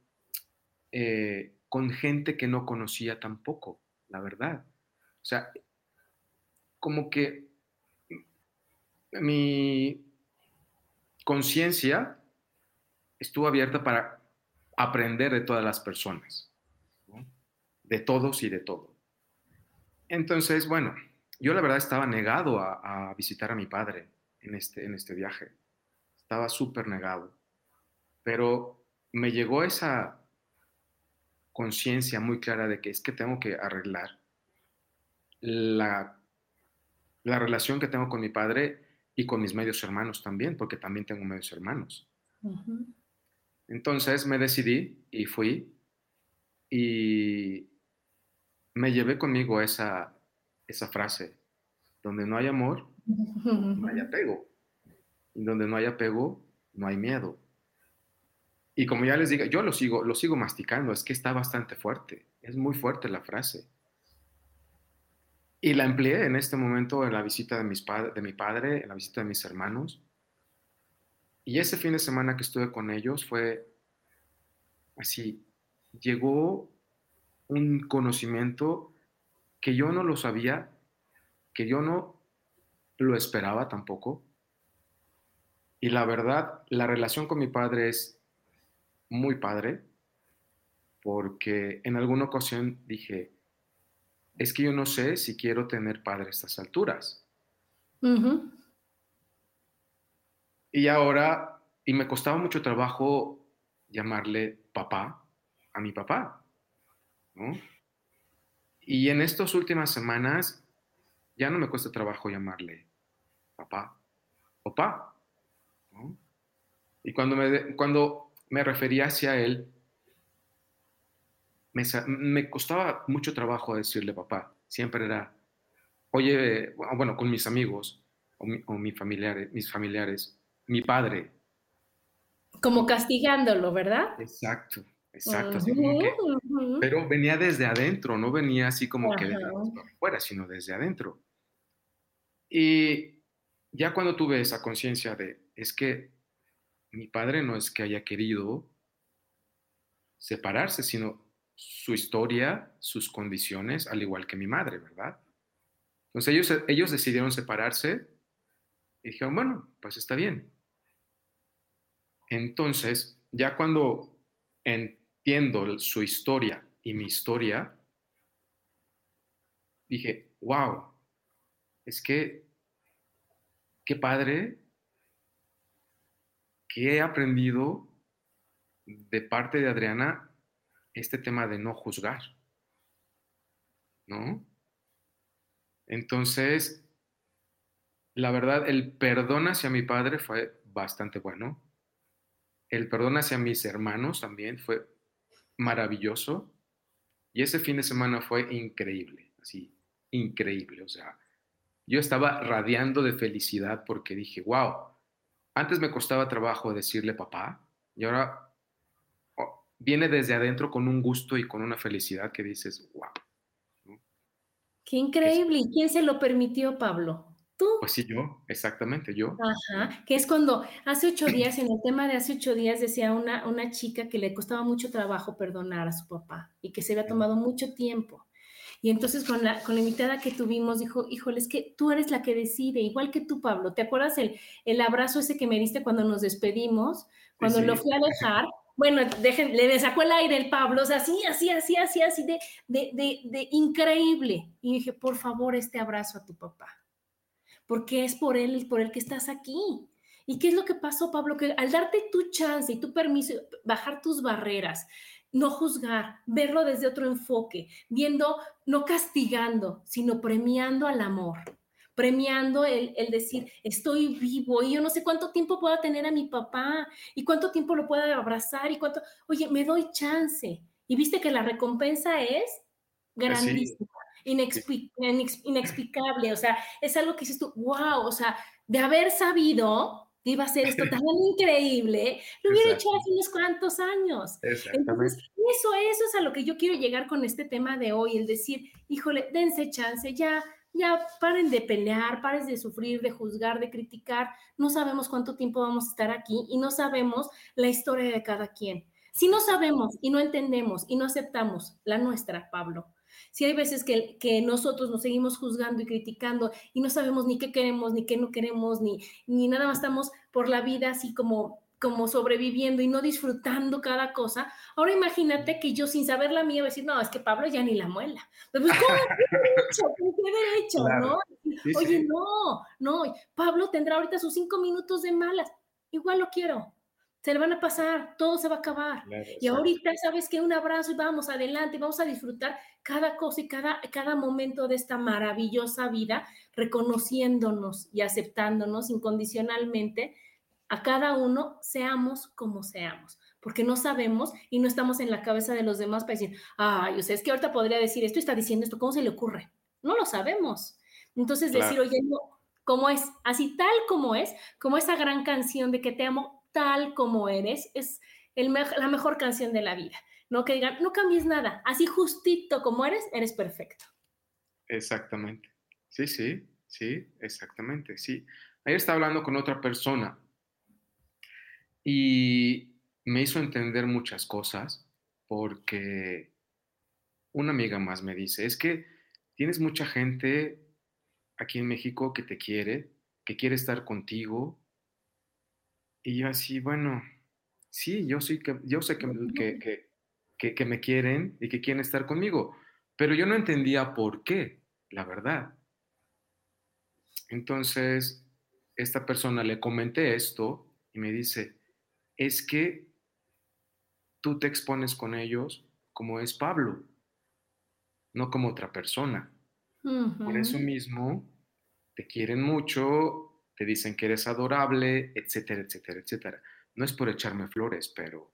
eh, con gente que no conocía tampoco, la verdad. O sea, como que mi conciencia estuvo abierta para aprender de todas las personas, de todos y de todo. Entonces, bueno, yo la verdad estaba negado a, visitar a mi padre en este, en este viaje. Estaba súper negado. Pero me llegó esa conciencia muy clara de que es que tengo que arreglar la, la relación que tengo con mi padre y con mis medios hermanos también, porque también tengo medios hermanos. Entonces me decidí y fui y me llevé conmigo esa, esa frase, donde no hay amor, no hay [laughs] apego. Y donde no hay apego, no hay miedo. Y como ya les digo, yo lo sigo, lo sigo masticando, es que está bastante fuerte, es muy fuerte la frase. Y la empleé en este momento en la visita de, mis de mi padre, en la visita de mis hermanos. Y ese fin de semana que estuve con ellos fue así, llegó un conocimiento que yo no lo sabía, que yo no lo esperaba tampoco. Y la verdad, la relación con mi padre es muy padre, porque en alguna ocasión dije, es que yo no sé si quiero tener padre a estas alturas. Y ahora, y me costaba mucho trabajo llamarle papá a mi papá, Y en estas últimas semanas ya no me cuesta trabajo llamarle papá o papá, Y cuando me, cuando me refería hacia él, me, costaba mucho trabajo decirle papá. Siempre era, oye, bueno, con mis amigos o, mi, familiares, mis familiares, mi padre. Como castigándolo, ¿verdad? Exacto, exacto. pero venía desde adentro, no venía así como que de afuera, sino desde adentro. Y ya cuando tuve esa conciencia de, es que mi padre no es que haya querido separarse, sino su historia, sus condiciones, al igual que mi madre, ¿verdad? Entonces ellos, ellos decidieron separarse y dijeron, bueno, pues está bien. Entonces, ya cuando entiendo su historia y mi historia, dije, wow, es que, qué padre que he aprendido de parte de Adriana este tema de no juzgar, ¿no? Entonces, la verdad, el perdón hacia mi padre fue bastante bueno. El perdón hacia mis hermanos también fue maravilloso. Y ese fin de semana fue increíble, así, increíble. O sea, yo estaba radiando de felicidad porque dije, wow, antes me costaba trabajo decirle papá y ahora viene desde adentro con un gusto y con una felicidad que dices, wow. Qué increíble. ¿Y quién se lo permitió, Pablo? ¿Tú? Pues sí, yo, exactamente, yo. Ajá, que es cuando hace ocho días, en el tema de hace ocho días, decía una, una chica que le costaba mucho trabajo perdonar a su papá y que se había tomado mucho tiempo. Y entonces con la, con la invitada que tuvimos dijo, híjole, es que tú eres la que decide, igual que tú, Pablo. ¿Te acuerdas el, el abrazo ese que me diste cuando nos despedimos? Cuando lo fui a dejar, bueno, dejen, le sacó el aire el Pablo, o sea, así, así, así, así, así, de, de, de, de, increíble. Y dije, por favor, este abrazo a tu papá, porque es por él, por el que estás aquí. ¿Y qué es lo que pasó, Pablo? Que al darte tu chance y tu permiso, bajar tus barreras, no juzgar, verlo desde otro enfoque, viendo, no castigando, sino premiando al amor. premiando el, el, decir, estoy vivo y yo no sé cuánto tiempo pueda tener a mi papá y cuánto tiempo lo pueda abrazar y cuánto, oye, me doy chance. Y viste que la recompensa es grandísima, inexplicable, o sea, es algo que dices tú, wow, o sea, de haber sabido que iba a ser esto tan [laughs] increíble, lo hubiera hecho hace unos cuantos años. Entonces, eso, eso es a lo que yo quiero llegar con este tema de hoy, el decir, híjole, dense chance, ya, ya paren de pelear, paren de sufrir, de juzgar, de criticar. No sabemos cuánto tiempo vamos a estar aquí y no sabemos la historia de cada quien. Si no sabemos y no entendemos y no aceptamos la nuestra, Pablo, si hay veces que, que, nosotros nos seguimos juzgando y criticando y no sabemos ni qué queremos, ni qué no queremos, ni, ni nada más estamos por la vida así como como sobreviviendo y no disfrutando cada cosa. Ahora imagínate que yo sin saber la mía voy a decir, no, es que Pablo ya ni la muela. Pues, ¿cómo? ¿Qué derecho? qué derecho? ¿no? Oye, no, no, Pablo tendrá ahorita sus cinco minutos de malas. Igual lo quiero, se le van a pasar, todo se va a acabar. y ahorita, ¿sabes que Un abrazo y vamos adelante, vamos a disfrutar cada cosa y cada, cada momento de esta maravillosa vida, reconociéndonos y aceptándonos incondicionalmente a cada uno, seamos como seamos, porque no sabemos y no estamos en la cabeza de los demás para decir, ay, o sea, es que ahorita podría decir esto y está diciendo esto, ¿cómo se le ocurre? No lo sabemos. Entonces decir, oye, no, como es, así tal como es, como esa gran canción de que te amo tal como eres, es la mejor canción de la vida. No que digan, no cambies nada, así justito como eres, eres perfecto. Exactamente. Sí, sí, sí, exactamente, sí. Ayer estaba hablando con otra persona y me hizo entender muchas cosas porque una amiga más me dice, es que tienes mucha gente aquí en México que te quiere, que quiere estar contigo, y yo así, bueno, sí, yo, sí que, yo sé que, que, que, me quieren y que quieren estar conmigo, pero yo no entendía por qué, la verdad. Entonces, esta persona le comenté esto y me dice, es que tú te expones con ellos como es Pablo, no como otra persona. Por eso mismo te quieren mucho te dicen que eres adorable, etcétera, etcétera, etcétera. No es por echarme flores, pero...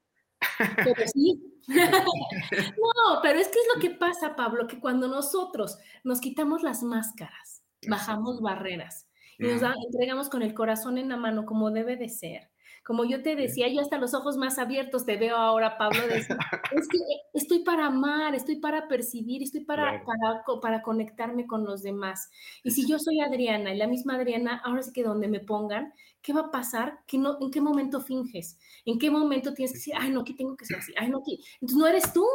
Pero sí. [laughs] no, pero es que es lo que pasa, Pablo, que cuando nosotros nos quitamos las máscaras, bajamos barreras y nos entregamos con el corazón en la mano como debe de ser, como yo te decía, yo hasta los ojos más abiertos te veo ahora, Pablo, es que estoy para amar, estoy para percibir, estoy para, para, para, conectarme con los demás. Y si yo soy Adriana y la misma Adriana, ahora sí que donde me pongan, ¿qué va a pasar? ¿Qué no, ¿En qué momento finges? ¿En qué momento tienes que decir, ay, no, aquí tengo que ser así, ay, no, aquí? Entonces no eres tú.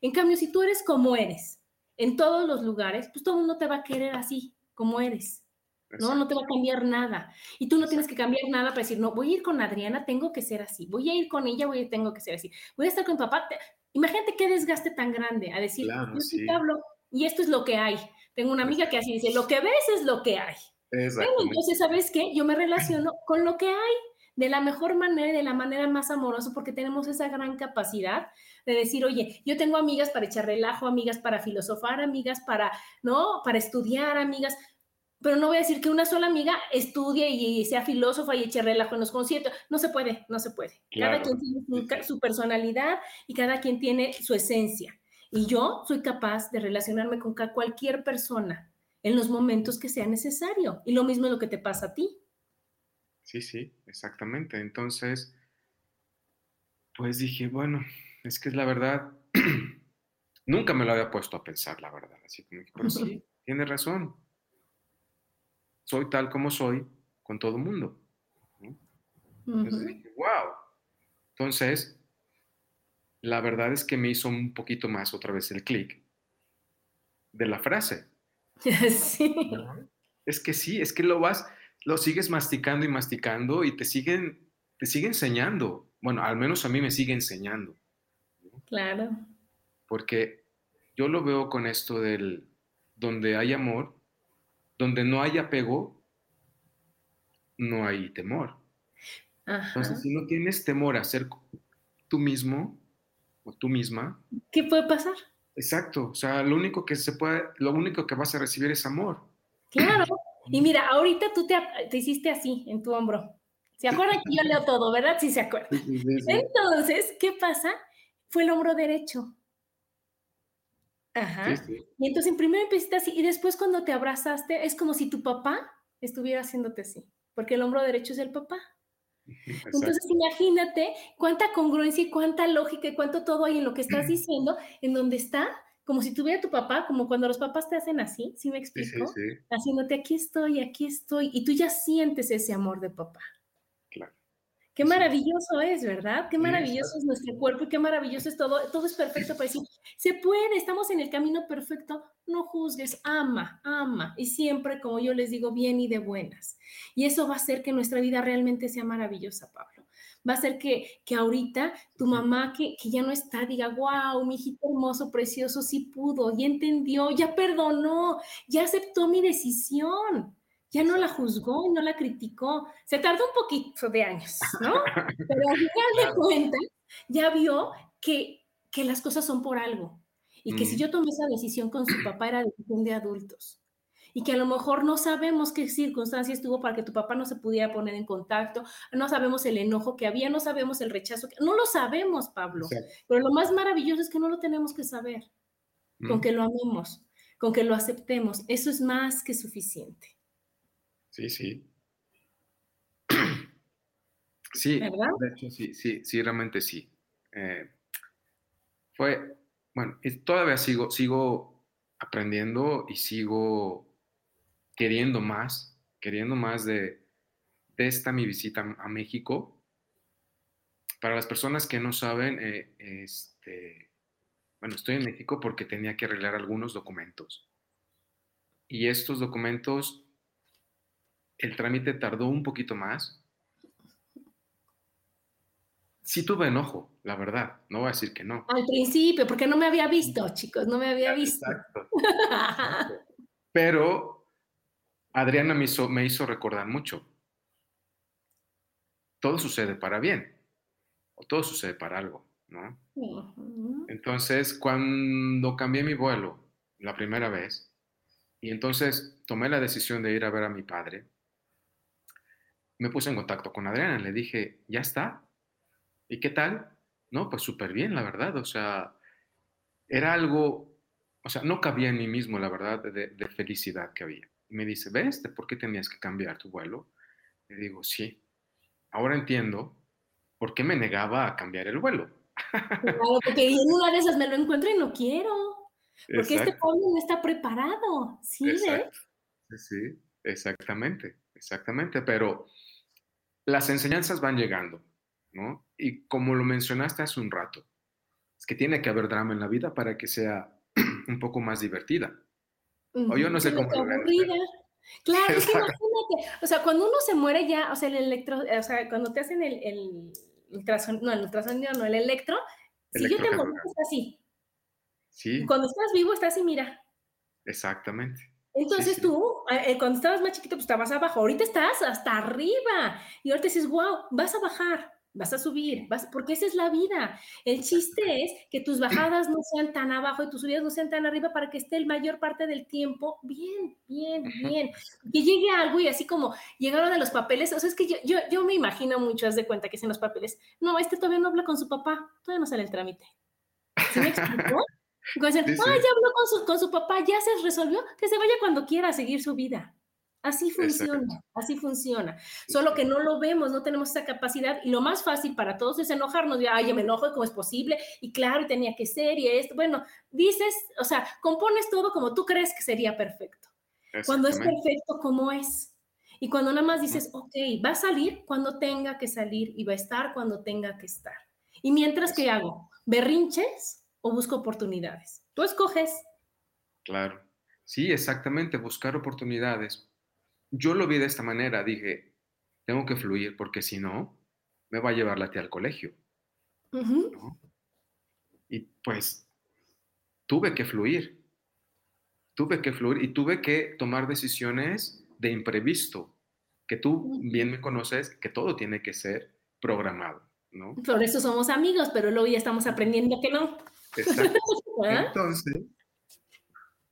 En cambio, si tú eres como eres, en todos los lugares, pues todo el mundo te va a querer así, como eres. ¿No? No te va a cambiar nada. Y tú no tienes que cambiar nada para decir, no, voy a ir con Adriana, tengo que ser así. Voy a ir con ella, voy a, tengo que ser así. Voy a estar con papá. Imagínate qué desgaste tan grande a decir, yo sí. Pablo, y esto es lo que hay. Tengo una amiga que así dice, lo que ves es lo que hay. entonces, ¿sabes qué? Yo me [laughs] relaciono con lo que hay de la mejor manera y de la manera más amorosa, porque tenemos esa gran capacidad de decir, oye, yo tengo amigas para echar relajo, amigas para filosofar, amigas para, ¿no? Para estudiar, amigas pero no voy a decir que una sola amiga estudie y sea filósofa y eche relajo en los conciertos. No se puede, no se puede. Cada quien tiene su, personalidad y cada quien tiene su esencia. Y yo soy capaz de relacionarme con cualquier persona en los momentos que sea necesario. Y lo mismo es lo que te pasa a ti. Sí, sí, exactamente. Entonces, pues dije, bueno, es que es la verdad. [clears throat] Nunca me lo había puesto a pensar, la verdad. Así como que, pero sí, [laughs] tiene razón soy tal como soy con todo el mundo. Entonces wow. Entonces, la verdad es que me hizo un poquito más otra vez el clic de la frase. [laughs] Sí. Es que sí, es que lo vas, lo sigues masticando y masticando y te siguen, te sigue enseñando. Bueno, al menos a mí me sigue enseñando. Claro. Porque yo lo veo con esto del donde hay amor, donde no hay apego, no hay temor. Entonces, si no tienes temor a ser tú mismo o tú misma, ¿qué puede pasar? Exacto, o sea, lo único que se puede, lo único que vas a recibir es amor. Claro, [clears throat] Y mira, ahorita tú te, hiciste así en tu hombro. ¿Se acuerdan que yo leo todo, verdad? Sí, se acuerdan. Entonces, ¿qué pasa? Fue el hombro derecho. Ajá. Y entonces primero empezaste así y después cuando te abrazaste es como si tu papá estuviera haciéndote así, porque el hombro derecho es el papá. Entonces imagínate cuánta congruencia y cuánta lógica y cuánto todo hay en lo que estás [clears throat] diciendo, en donde está, como si tuviera tu papá, como cuando los papás te hacen así, ¿sí me explico? Haciéndote aquí estoy, aquí estoy, y tú ya sientes ese amor de papá. Qué maravilloso es, ¿verdad? Qué maravilloso es nuestro cuerpo y qué maravilloso es todo. Todo es perfecto para decir, se puede, estamos en el camino perfecto. No juzgues, ama, ama. Y siempre, como yo les digo, bien y de buenas. Y eso va a hacer que nuestra vida realmente sea maravillosa, Pablo. Va a hacer que, que ahorita tu mamá, que, que ya no está, diga, wow, mi hijito hermoso, precioso, sí pudo, ya entendió, ya perdonó, ya aceptó mi decisión ya no la juzgó y no la criticó. Se tardó un poquito de años, ¿no? [laughs] Pero al final de cuentas, ya vio que, que las cosas son por algo. Y que si yo tomé esa decisión con su papá era decisión de adultos. Y que a lo mejor no sabemos qué circunstancias tuvo para que tu papá no se pudiera poner en contacto, no sabemos el enojo que había, no sabemos el rechazo, que, no lo sabemos, Pablo. Pero lo más maravilloso es que no lo tenemos que saber, con que lo amemos, con que lo aceptemos. Eso es más que suficiente. Sí, sí. [coughs] Sí, ¿verdad? de hecho, sí, sí, sí, realmente sí. Eh, fue, bueno, todavía sigo, sigo aprendiendo y sigo queriendo más, queriendo más de, esta mi visita a México. Para las personas que no saben, eh, este, bueno, estoy en México porque tenía que arreglar algunos documentos. Y estos documentos el trámite tardó un poquito más. Sí tuve enojo, la verdad, no voy a decir que no. Al principio, porque no me había visto, chicos, no me había visto. [laughs] Pero Adriana me hizo, me hizo recordar mucho. Todo sucede para bien, o todo sucede para algo, ¿no? Entonces, cuando cambié mi vuelo la primera vez, y entonces tomé la decisión de ir a ver a mi padre, me puse en contacto con Adriana, le dije, ya está. ¿Y qué tal? No, pues súper bien, la verdad. O sea, era algo, o sea, no cabía en mí mismo, la verdad, de, felicidad que había. Y me dice, ¿ves por qué tenías que cambiar tu vuelo? Le digo, sí. Ahora entiendo por qué me negaba a cambiar el vuelo. Claro, porque en una de esas me lo encuentro y no quiero. Porque este pueblo no está preparado. Sí, Sí, exactamente, exactamente. Pero las enseñanzas van llegando, ¿no? Y como lo mencionaste hace un rato, es que tiene que haber drama en la vida para que sea [clears throat] un poco más divertida. O yo no sé cómo Claro, es que imagínate, o sea, cuando uno se muere ya, o sea, el electro, o sea, cuando te hacen el, el ultrasonido, no, el ultrasonido, no, el electro, si yo te muero, está así. Sí. cuando estás vivo, estás así, mira. Exactamente. Entonces tú, eh, cuando estabas más chiquito, pues estabas abajo, ahorita estás hasta arriba y ahorita dices, wow, vas a bajar, vas a subir, vas, porque esa es la vida. El chiste es que tus bajadas no sean tan abajo y tus subidas no sean tan arriba para que esté el mayor parte del tiempo bien, bien, bien. Que llegue algo y así como llegaron a los papeles, o sea, es que yo, yo, yo me imagino mucho, haz de cuenta que es en los papeles, no, este todavía no habla con su papá, todavía no sale el trámite. ¿Sí me explicó? Ah, ya habló con su, con su papá, ya se resolvió, que se vaya cuando quiera a seguir su vida. Así funciona, así funciona. Solo que no lo vemos, no tenemos esa capacidad y lo más fácil para todos es enojarnos, ay, ya me enojo, ¿cómo es posible? Y claro, tenía que ser y esto. Bueno, dices, o sea, compones todo como tú crees que sería perfecto. Cuando es perfecto como es. Y cuando nada más dices, ok, va a salir cuando tenga que salir y va a estar cuando tenga que estar. Y mientras, ¿qué hago? ¿Berrinches? O busco oportunidades? Tú escoges. Claro. Sí, exactamente, buscar oportunidades. Yo lo vi de esta manera, dije, tengo que fluir porque si no, me va a llevar la tía al colegio. Y pues tuve que fluir, tuve que fluir y tuve que tomar decisiones de imprevisto, que tú bien me conoces, que todo tiene que ser programado, ¿no? Por eso somos amigos, pero luego ya estamos aprendiendo que no. [laughs] ¿Ah? Entonces,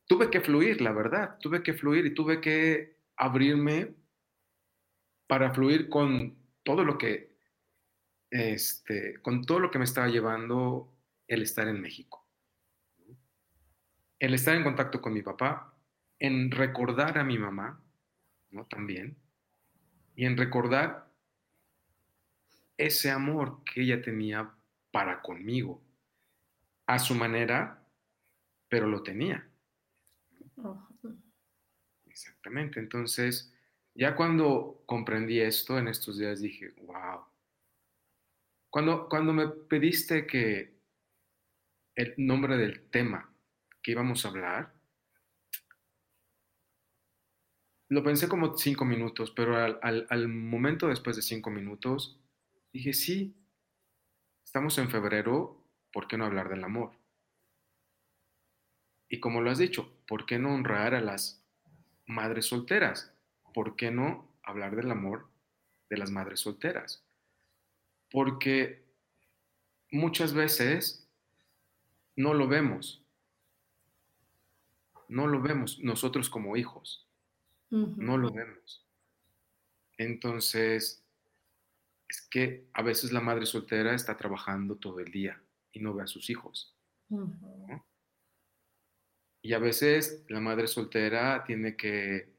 tuve que fluir, la verdad, tuve que fluir y tuve que abrirme para fluir con todo lo que, este, con todo lo que me estaba llevando el estar en México. El estar en contacto con mi papá, en recordar a mi mamá, ¿no? También, y en recordar ese amor que ella tenía para conmigo, a su manera, pero lo tenía. Exactamente. Entonces, ya cuando comprendí esto en estos días, dije, wow. Cuando, cuando me pediste que el nombre del tema que íbamos a hablar, lo pensé como cinco minutos, pero al, al momento después de cinco minutos, dije, sí, estamos en febrero, ¿por qué no hablar del amor? Y como lo has dicho, ¿por qué no honrar a las madres solteras? ¿Por qué no hablar del amor de las madres solteras? Porque muchas veces no lo vemos. No lo vemos nosotros como hijos. No lo vemos. Entonces, es que a veces la madre soltera está trabajando todo el día y no ve a sus hijos. Y a veces la madre soltera tiene que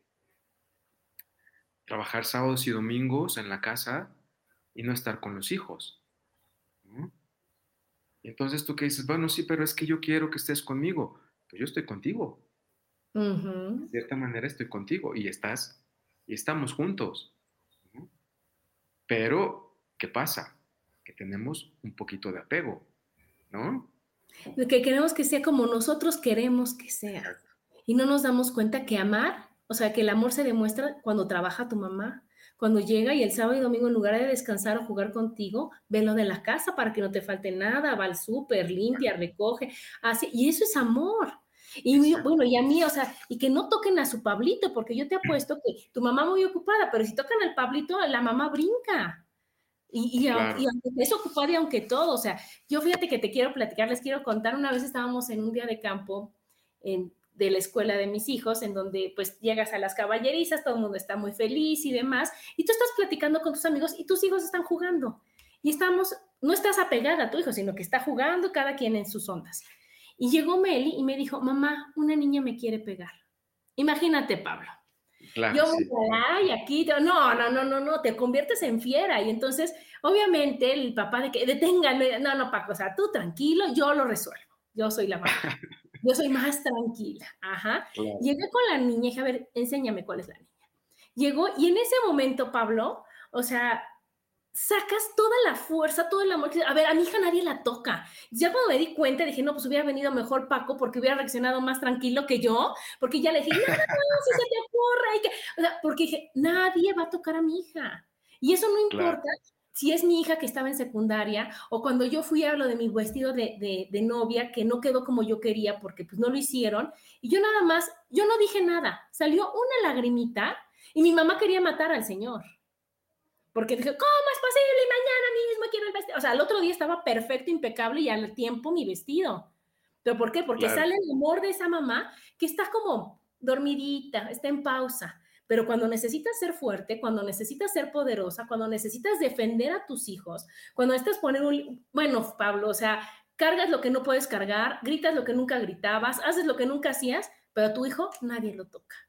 trabajar sábados y domingos en la casa y no estar con los hijos. Y entonces tú que dices, bueno, sí, pero es que yo quiero que estés conmigo. Pues yo estoy contigo. De cierta manera estoy contigo y estás y estamos juntos. Pero, ¿qué pasa? Que tenemos un poquito de apego, ¿no? que queremos que sea como nosotros queremos que sea. Y no nos damos cuenta que amar, o sea, que el amor se demuestra cuando trabaja tu mamá, cuando llega y el sábado y domingo en lugar de descansar o jugar contigo, ve lo de la casa para que no te falte nada, va al súper, limpia, recoge, así, y eso es amor. Y bueno, y a mí, o sea, y que no toquen a su Pablito, porque yo te apuesto que tu mamá muy ocupada, pero si tocan al Pablito, la mamá brinca. Y, y, aunque, es ocupada y aunque todo, o sea, yo fíjate que te quiero platicar, les quiero contar, una vez estábamos en un día de campo de la escuela de mis hijos, en donde pues llegas a las caballerizas, todo el mundo está muy feliz y demás, y tú estás platicando con tus amigos y tus hijos están jugando. Y estamos, no estás apegada a tu hijo, sino que está jugando cada quien en sus ondas. Y llegó Meli y me dijo, mamá, una niña me quiere pegar. Imagínate, Pablo. Yo, y aquí, no, no, no, no, no, te conviertes en fiera. Y entonces, obviamente, el papá de que deténganme, no, no, Paco, o sea, tú tranquilo, yo lo resuelvo. Yo soy la mamá. [laughs] Yo soy más tranquila. Ajá. Llegué con la niña a ver, enséñame cuál es la niña. Llegó y en ese momento, Pablo, o sea, sacas toda la fuerza, todo el amor. A ver, a mi hija nadie la toca. Ya cuando me di cuenta, dije, no, pues hubiera venido mejor Paco porque hubiera reaccionado más tranquilo que yo, porque ya le dije, no, no, no, si se te ocurra. que... O sea, porque dije, nadie va a tocar a mi hija. Y eso no importa si es mi hija que estaba en secundaria o cuando yo fui a lo de mi vestido de, de, de, novia que no quedó como yo quería porque pues no lo hicieron y yo nada más, yo no dije nada, salió una lagrimita y mi mamá quería matar al señor. Porque dije, ¿cómo es posible? Y mañana mismo quiero el vestido. O sea, el otro día estaba perfecto, impecable y al tiempo mi vestido. ¿Pero por qué? Porque sale el amor de esa mamá que está como dormidita, está en pausa. Pero cuando necesitas ser fuerte, cuando necesitas ser poderosa, cuando necesitas defender a tus hijos, cuando estás poniendo un... Bueno, Pablo, o sea, cargas lo que no puedes cargar, gritas lo que nunca gritabas, haces lo que nunca hacías, pero a tu hijo nadie lo toca.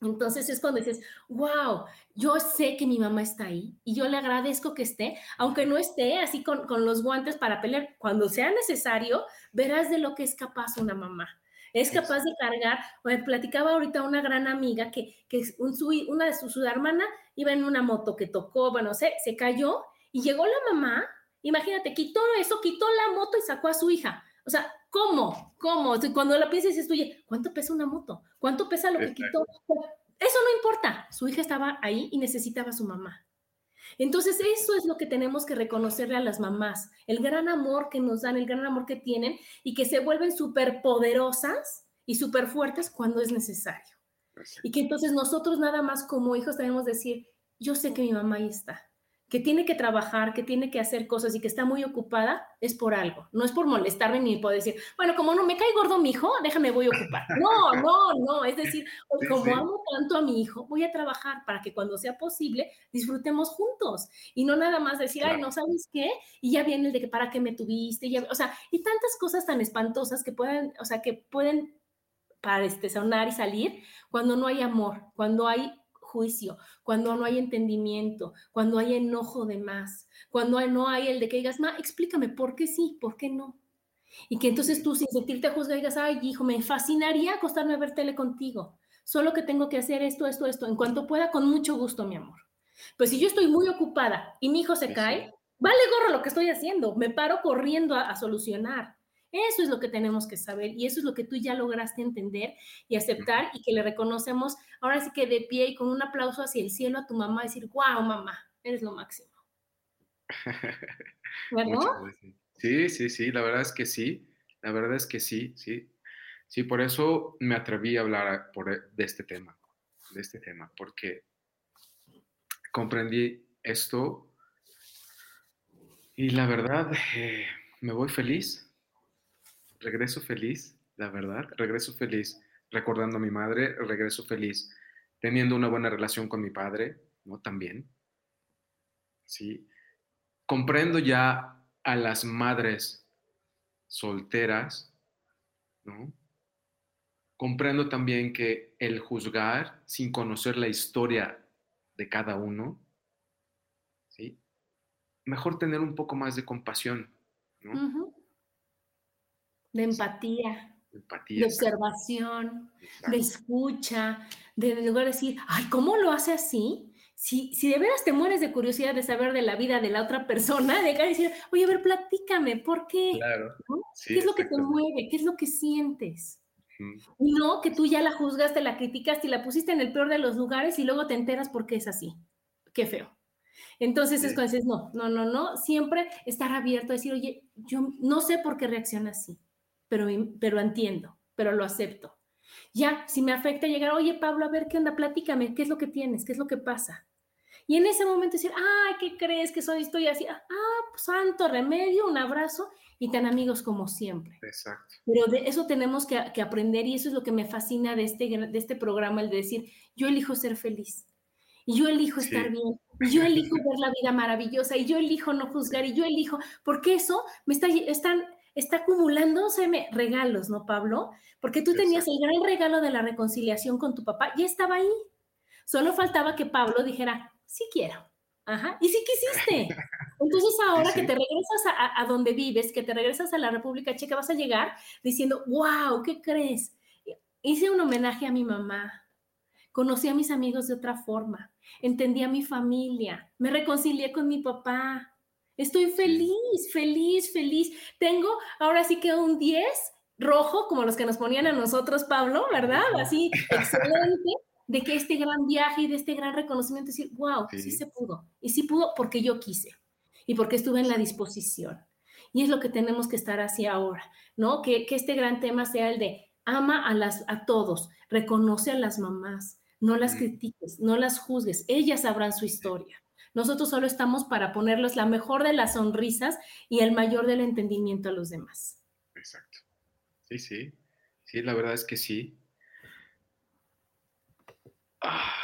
Entonces es cuando dices, wow, yo sé que mi mamá está ahí y yo le agradezco que esté, aunque no esté así con, los guantes para pelear, cuando sea necesario, verás de lo que es capaz una mamá. Es capaz de cargar, me platicaba ahorita una gran amiga que, que una de sus su hermana iba en una moto que tocó, bueno, se, se cayó y llegó la mamá, imagínate, quitó eso, quitó la moto y sacó a su hija. O sea, ¿cómo? ¿Cómo? Cuando la piensas dices, oye, ¿cuánto pesa una moto? ¿Cuánto pesa lo que quitó? Eso no importa. Su hija estaba ahí y necesitaba a su mamá. Entonces, eso es lo que tenemos que reconocerle a las mamás, el gran amor que nos dan, el gran amor que tienen y que se vuelven súper poderosas y súper fuertes cuando es necesario. Y que entonces nosotros nada más como hijos tenemos que decir, yo sé que mi mamá ahí está, que tiene que trabajar, que tiene que hacer cosas y que está muy ocupada, es por algo. No es por molestarme ni por decir, bueno, como no me cae gordo mi hijo, déjame, voy a ocupar. [laughs] No, no, no. Es decir, como amo tanto a mi hijo, voy a trabajar para que cuando sea posible disfrutemos juntos. Y no nada más decir, ay, no sabes qué, y ya viene el de que para qué me tuviste. o sea, y tantas cosas tan espantosas que pueden, o sea, que pueden para este, sonar y salir cuando no hay amor, cuando hay juicio, cuando no hay entendimiento, cuando hay enojo de más, cuando no hay el de que digas, ma, explícame por qué sí, por qué no. Y que entonces tú sin sentirte juzgado digas, ay, hijo, me fascinaría acostarme a ver tele contigo. Solo que tengo que hacer esto, esto, esto. En cuanto pueda, con mucho gusto, mi amor. Pues si yo estoy muy ocupada y mi hijo se cae, vale gorro lo que estoy haciendo. Me paro corriendo a solucionar. Eso es lo que tenemos que saber y eso es lo que tú ya lograste entender y aceptar y que le reconocemos ahora sí que de pie y con un aplauso hacia el cielo a tu mamá, decir, wow, mamá, eres lo máximo. [laughs] ¿Verdad? Sí, sí, sí, la verdad es que sí, la verdad es que sí, sí. Sí, por eso me atreví a hablar por, de este tema, de este tema, porque comprendí esto y la verdad eh, me voy feliz, regreso feliz, la verdad, regreso feliz recordando a mi madre, regreso feliz teniendo una buena relación con mi padre, ¿no? También. Sí. Comprendo ya a las madres solteras, ¿no? Comprendo también que el juzgar sin conocer la historia de cada uno, ¿sí? Mejor tener un poco más de compasión, ¿no? De empatía, de observación, de escucha, de lugar de decir, ay, ¿cómo lo hace así? Si, si de veras te mueres de curiosidad de saber de la vida de la otra persona, [laughs] de decir, oye, a ver, platícame, ¿por qué? Claro. ¿Qué es lo que te mueve? ¿Qué es lo que sientes? Y no que tú ya la juzgaste, la criticaste y la pusiste en el peor de los lugares y luego te enteras por qué es así. Qué feo. Entonces es cuando dices, no, no, no, no, siempre estar abierto a decir, oye, yo no sé por qué reacciona así pero, pero entiendo, pero lo acepto. Ya, si me afecta llegar, oye Pablo, a ver qué onda, platícame, qué es lo que tienes, qué es lo que pasa. Y en ese momento decir, ay, ¿qué crees que soy? Estoy así, ah, pues, santo remedio, un abrazo y tan amigos como siempre. Exacto. Pero de eso tenemos que, aprender y eso es lo que me fascina de este, de este programa, el de decir, yo elijo ser feliz y yo elijo estar bien y yo elijo ver la vida maravillosa y yo elijo no juzgar y yo elijo, porque eso me está, están está acumulándose regalos, ¿no, Pablo? Porque tú tenías el gran regalo de la reconciliación con tu papá, ya estaba ahí. Solo faltaba que Pablo dijera, sí quiero. Ajá, y sí quisiste. [laughs] Entonces ahora que te regresas a, a, donde vives, que te regresas a la República Checa, vas a llegar diciendo, wow, ¿qué crees? Hice un homenaje a mi mamá, conocí a mis amigos de otra forma, entendí a mi familia, me reconcilié con mi papá, Estoy feliz, feliz, feliz. Tengo ahora sí que un 10 rojo, como los que nos ponían a nosotros, Pablo, ¿verdad? Así, [laughs] excelente, de que este gran viaje y de este gran reconocimiento, decir, wow, sí. se pudo. Y sí pudo porque yo quise y porque estuve en la disposición. Y es lo que tenemos que estar así ahora, ¿no? Que, que este gran tema sea el de ama a, las, a todos, reconoce a las mamás, no las critiques, no las juzgues, ellas sabrán su historia. Nosotros solo estamos para ponerles la mejor de las sonrisas y el mayor del entendimiento a los demás. Exacto. Sí, sí. Sí, la verdad es que sí. Ah.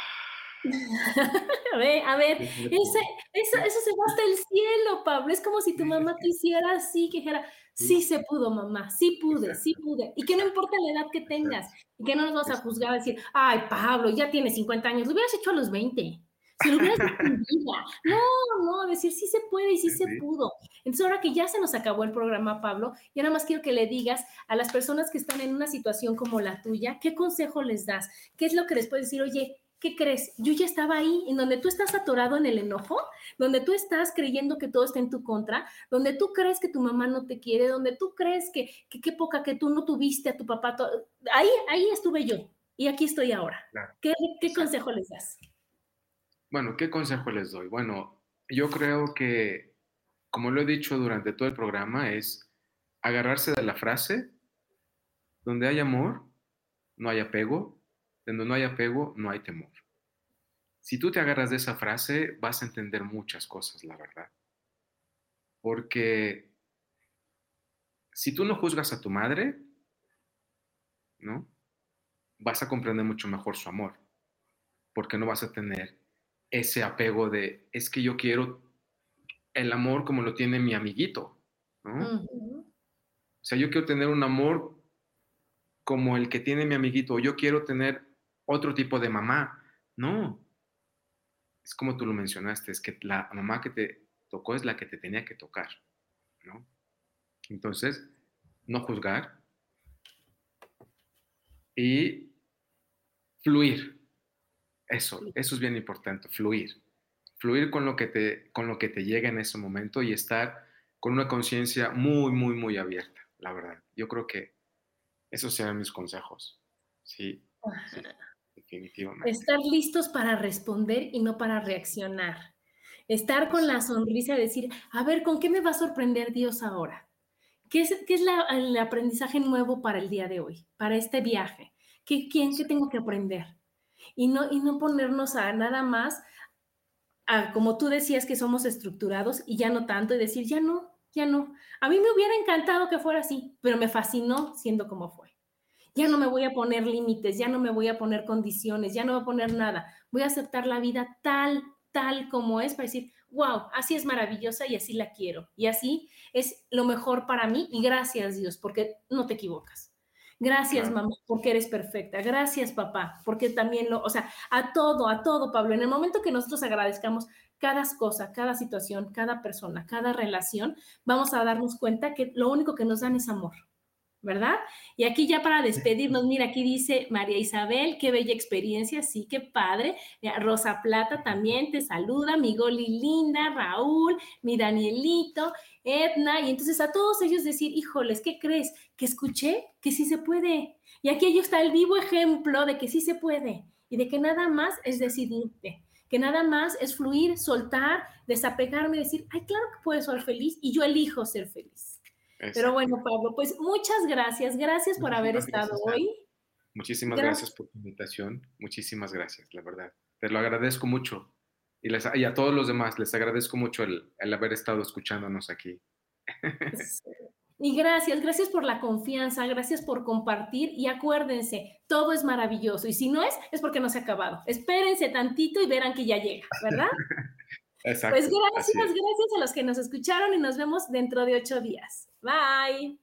[laughs] a ver, a ver, eso, se va hasta el cielo, Pablo. Es como si tu mamá te hiciera así, que dijera, sí se pudo, mamá, sí pude, sí pude. Y que no importa la edad que tengas, y que no nos vas a juzgar a decir, ay, Pablo, ya tienes 50 años, lo hubieras hecho a los 20. Si lo hubieras [laughs] No, no, decir sí se puede y sí, se pudo. Entonces, ahora que ya se nos acabó el programa, Pablo, ya nada más quiero que le digas a las personas que están en una situación como la tuya, ¿qué consejo les das? ¿Qué es lo que les puedes decir? Oye, ¿qué crees? Yo ya estaba ahí, en donde tú estás atorado en el enojo, donde tú estás creyendo que todo está en tu contra, donde tú crees que tu mamá no te quiere, donde tú crees que qué poca que tú no tuviste a tu papá. Ahí, ahí estuve yo y aquí estoy ahora. ¿Qué, qué consejo les das? Bueno, ¿qué consejo les doy? Bueno, yo creo que, como lo he dicho durante todo el programa, es agarrarse de la frase, donde hay amor, no hay apego, donde no hay apego, no hay temor. si tú te agarras de esa frase, vas a entender muchas cosas, la verdad. Porque si tú no juzgas a tu madre, ¿no? Vas a comprender mucho mejor su amor, porque no vas a tener ese apego de, es que yo quiero el amor como lo tiene mi amiguito, ¿no? O sea, yo quiero tener un amor como el que tiene mi amiguito, o yo quiero tener otro tipo de mamá. No, es como tú lo mencionaste, es que la mamá que te tocó es la que te tenía que tocar, ¿no? Entonces, no juzgar y fluir. Eso, eso es bien importante, fluir. Fluir con lo que te, con lo que te llega en ese momento y estar con una conciencia muy, muy, muy abierta, la verdad. Yo creo que esos sean mis consejos. sí. Definitivamente. Estar listos para responder y no para reaccionar. Estar con la sonrisa de decir, a ver, ¿con qué me va a sorprender Dios ahora? ¿Qué es, qué es el aprendizaje nuevo para el día de hoy, para este viaje? ¿Qué, quién, qué tengo que aprender? Y no, y no ponernos a nada más, a, como tú decías que somos estructurados y ya no tanto, y decir, ya no, ya no. A mí me hubiera encantado que fuera así, pero me fascinó siendo como fue ya no me voy a poner límites, ya no me voy a poner condiciones, ya no voy a poner nada. Voy a aceptar la vida tal, tal como es para decir, wow, así es maravillosa y así la quiero. Y así es lo mejor para mí y gracias Dios, porque no te equivocas. Gracias, mamá, porque eres perfecta. Gracias, papá, porque también lo, o sea, a todo, a todo, Pablo. En el momento que nosotros agradezcamos cada cosa, cada situación, cada persona, cada relación, vamos a darnos cuenta que lo único que nos dan es amor. ¿Verdad? Y aquí ya para despedirnos, mira, aquí dice María Isabel, qué bella experiencia, sí, qué padre. Rosa Plata también te saluda, mi Goli Linda, Raúl, mi Danielito, Edna, y entonces a todos ellos decir, híjoles, ¿qué crees? Que escuché que sí se puede. Y aquí está el vivo ejemplo de que sí se puede y de que nada más es decidirte que nada más es fluir, soltar, desapegarme y decir, ay, claro que puedo ser feliz y yo elijo ser feliz. Pero bueno, Pablo, pues muchas gracias. Gracias por haber estado hoy. Muchísimas gracias. por tu invitación. Muchísimas gracias, la verdad. Te lo agradezco mucho. Y, les, y a todos los demás les agradezco mucho el, el haber estado escuchándonos aquí. [laughs] Y gracias, gracias por la confianza, gracias por compartir y acuérdense, todo es maravilloso y si no es, es porque no se ha acabado. Espérense tantito y verán que ya llega, ¿verdad? [laughs] Exacto. Pues gracias, gracias a los que nos escucharon y nos vemos dentro de ocho días. Bye.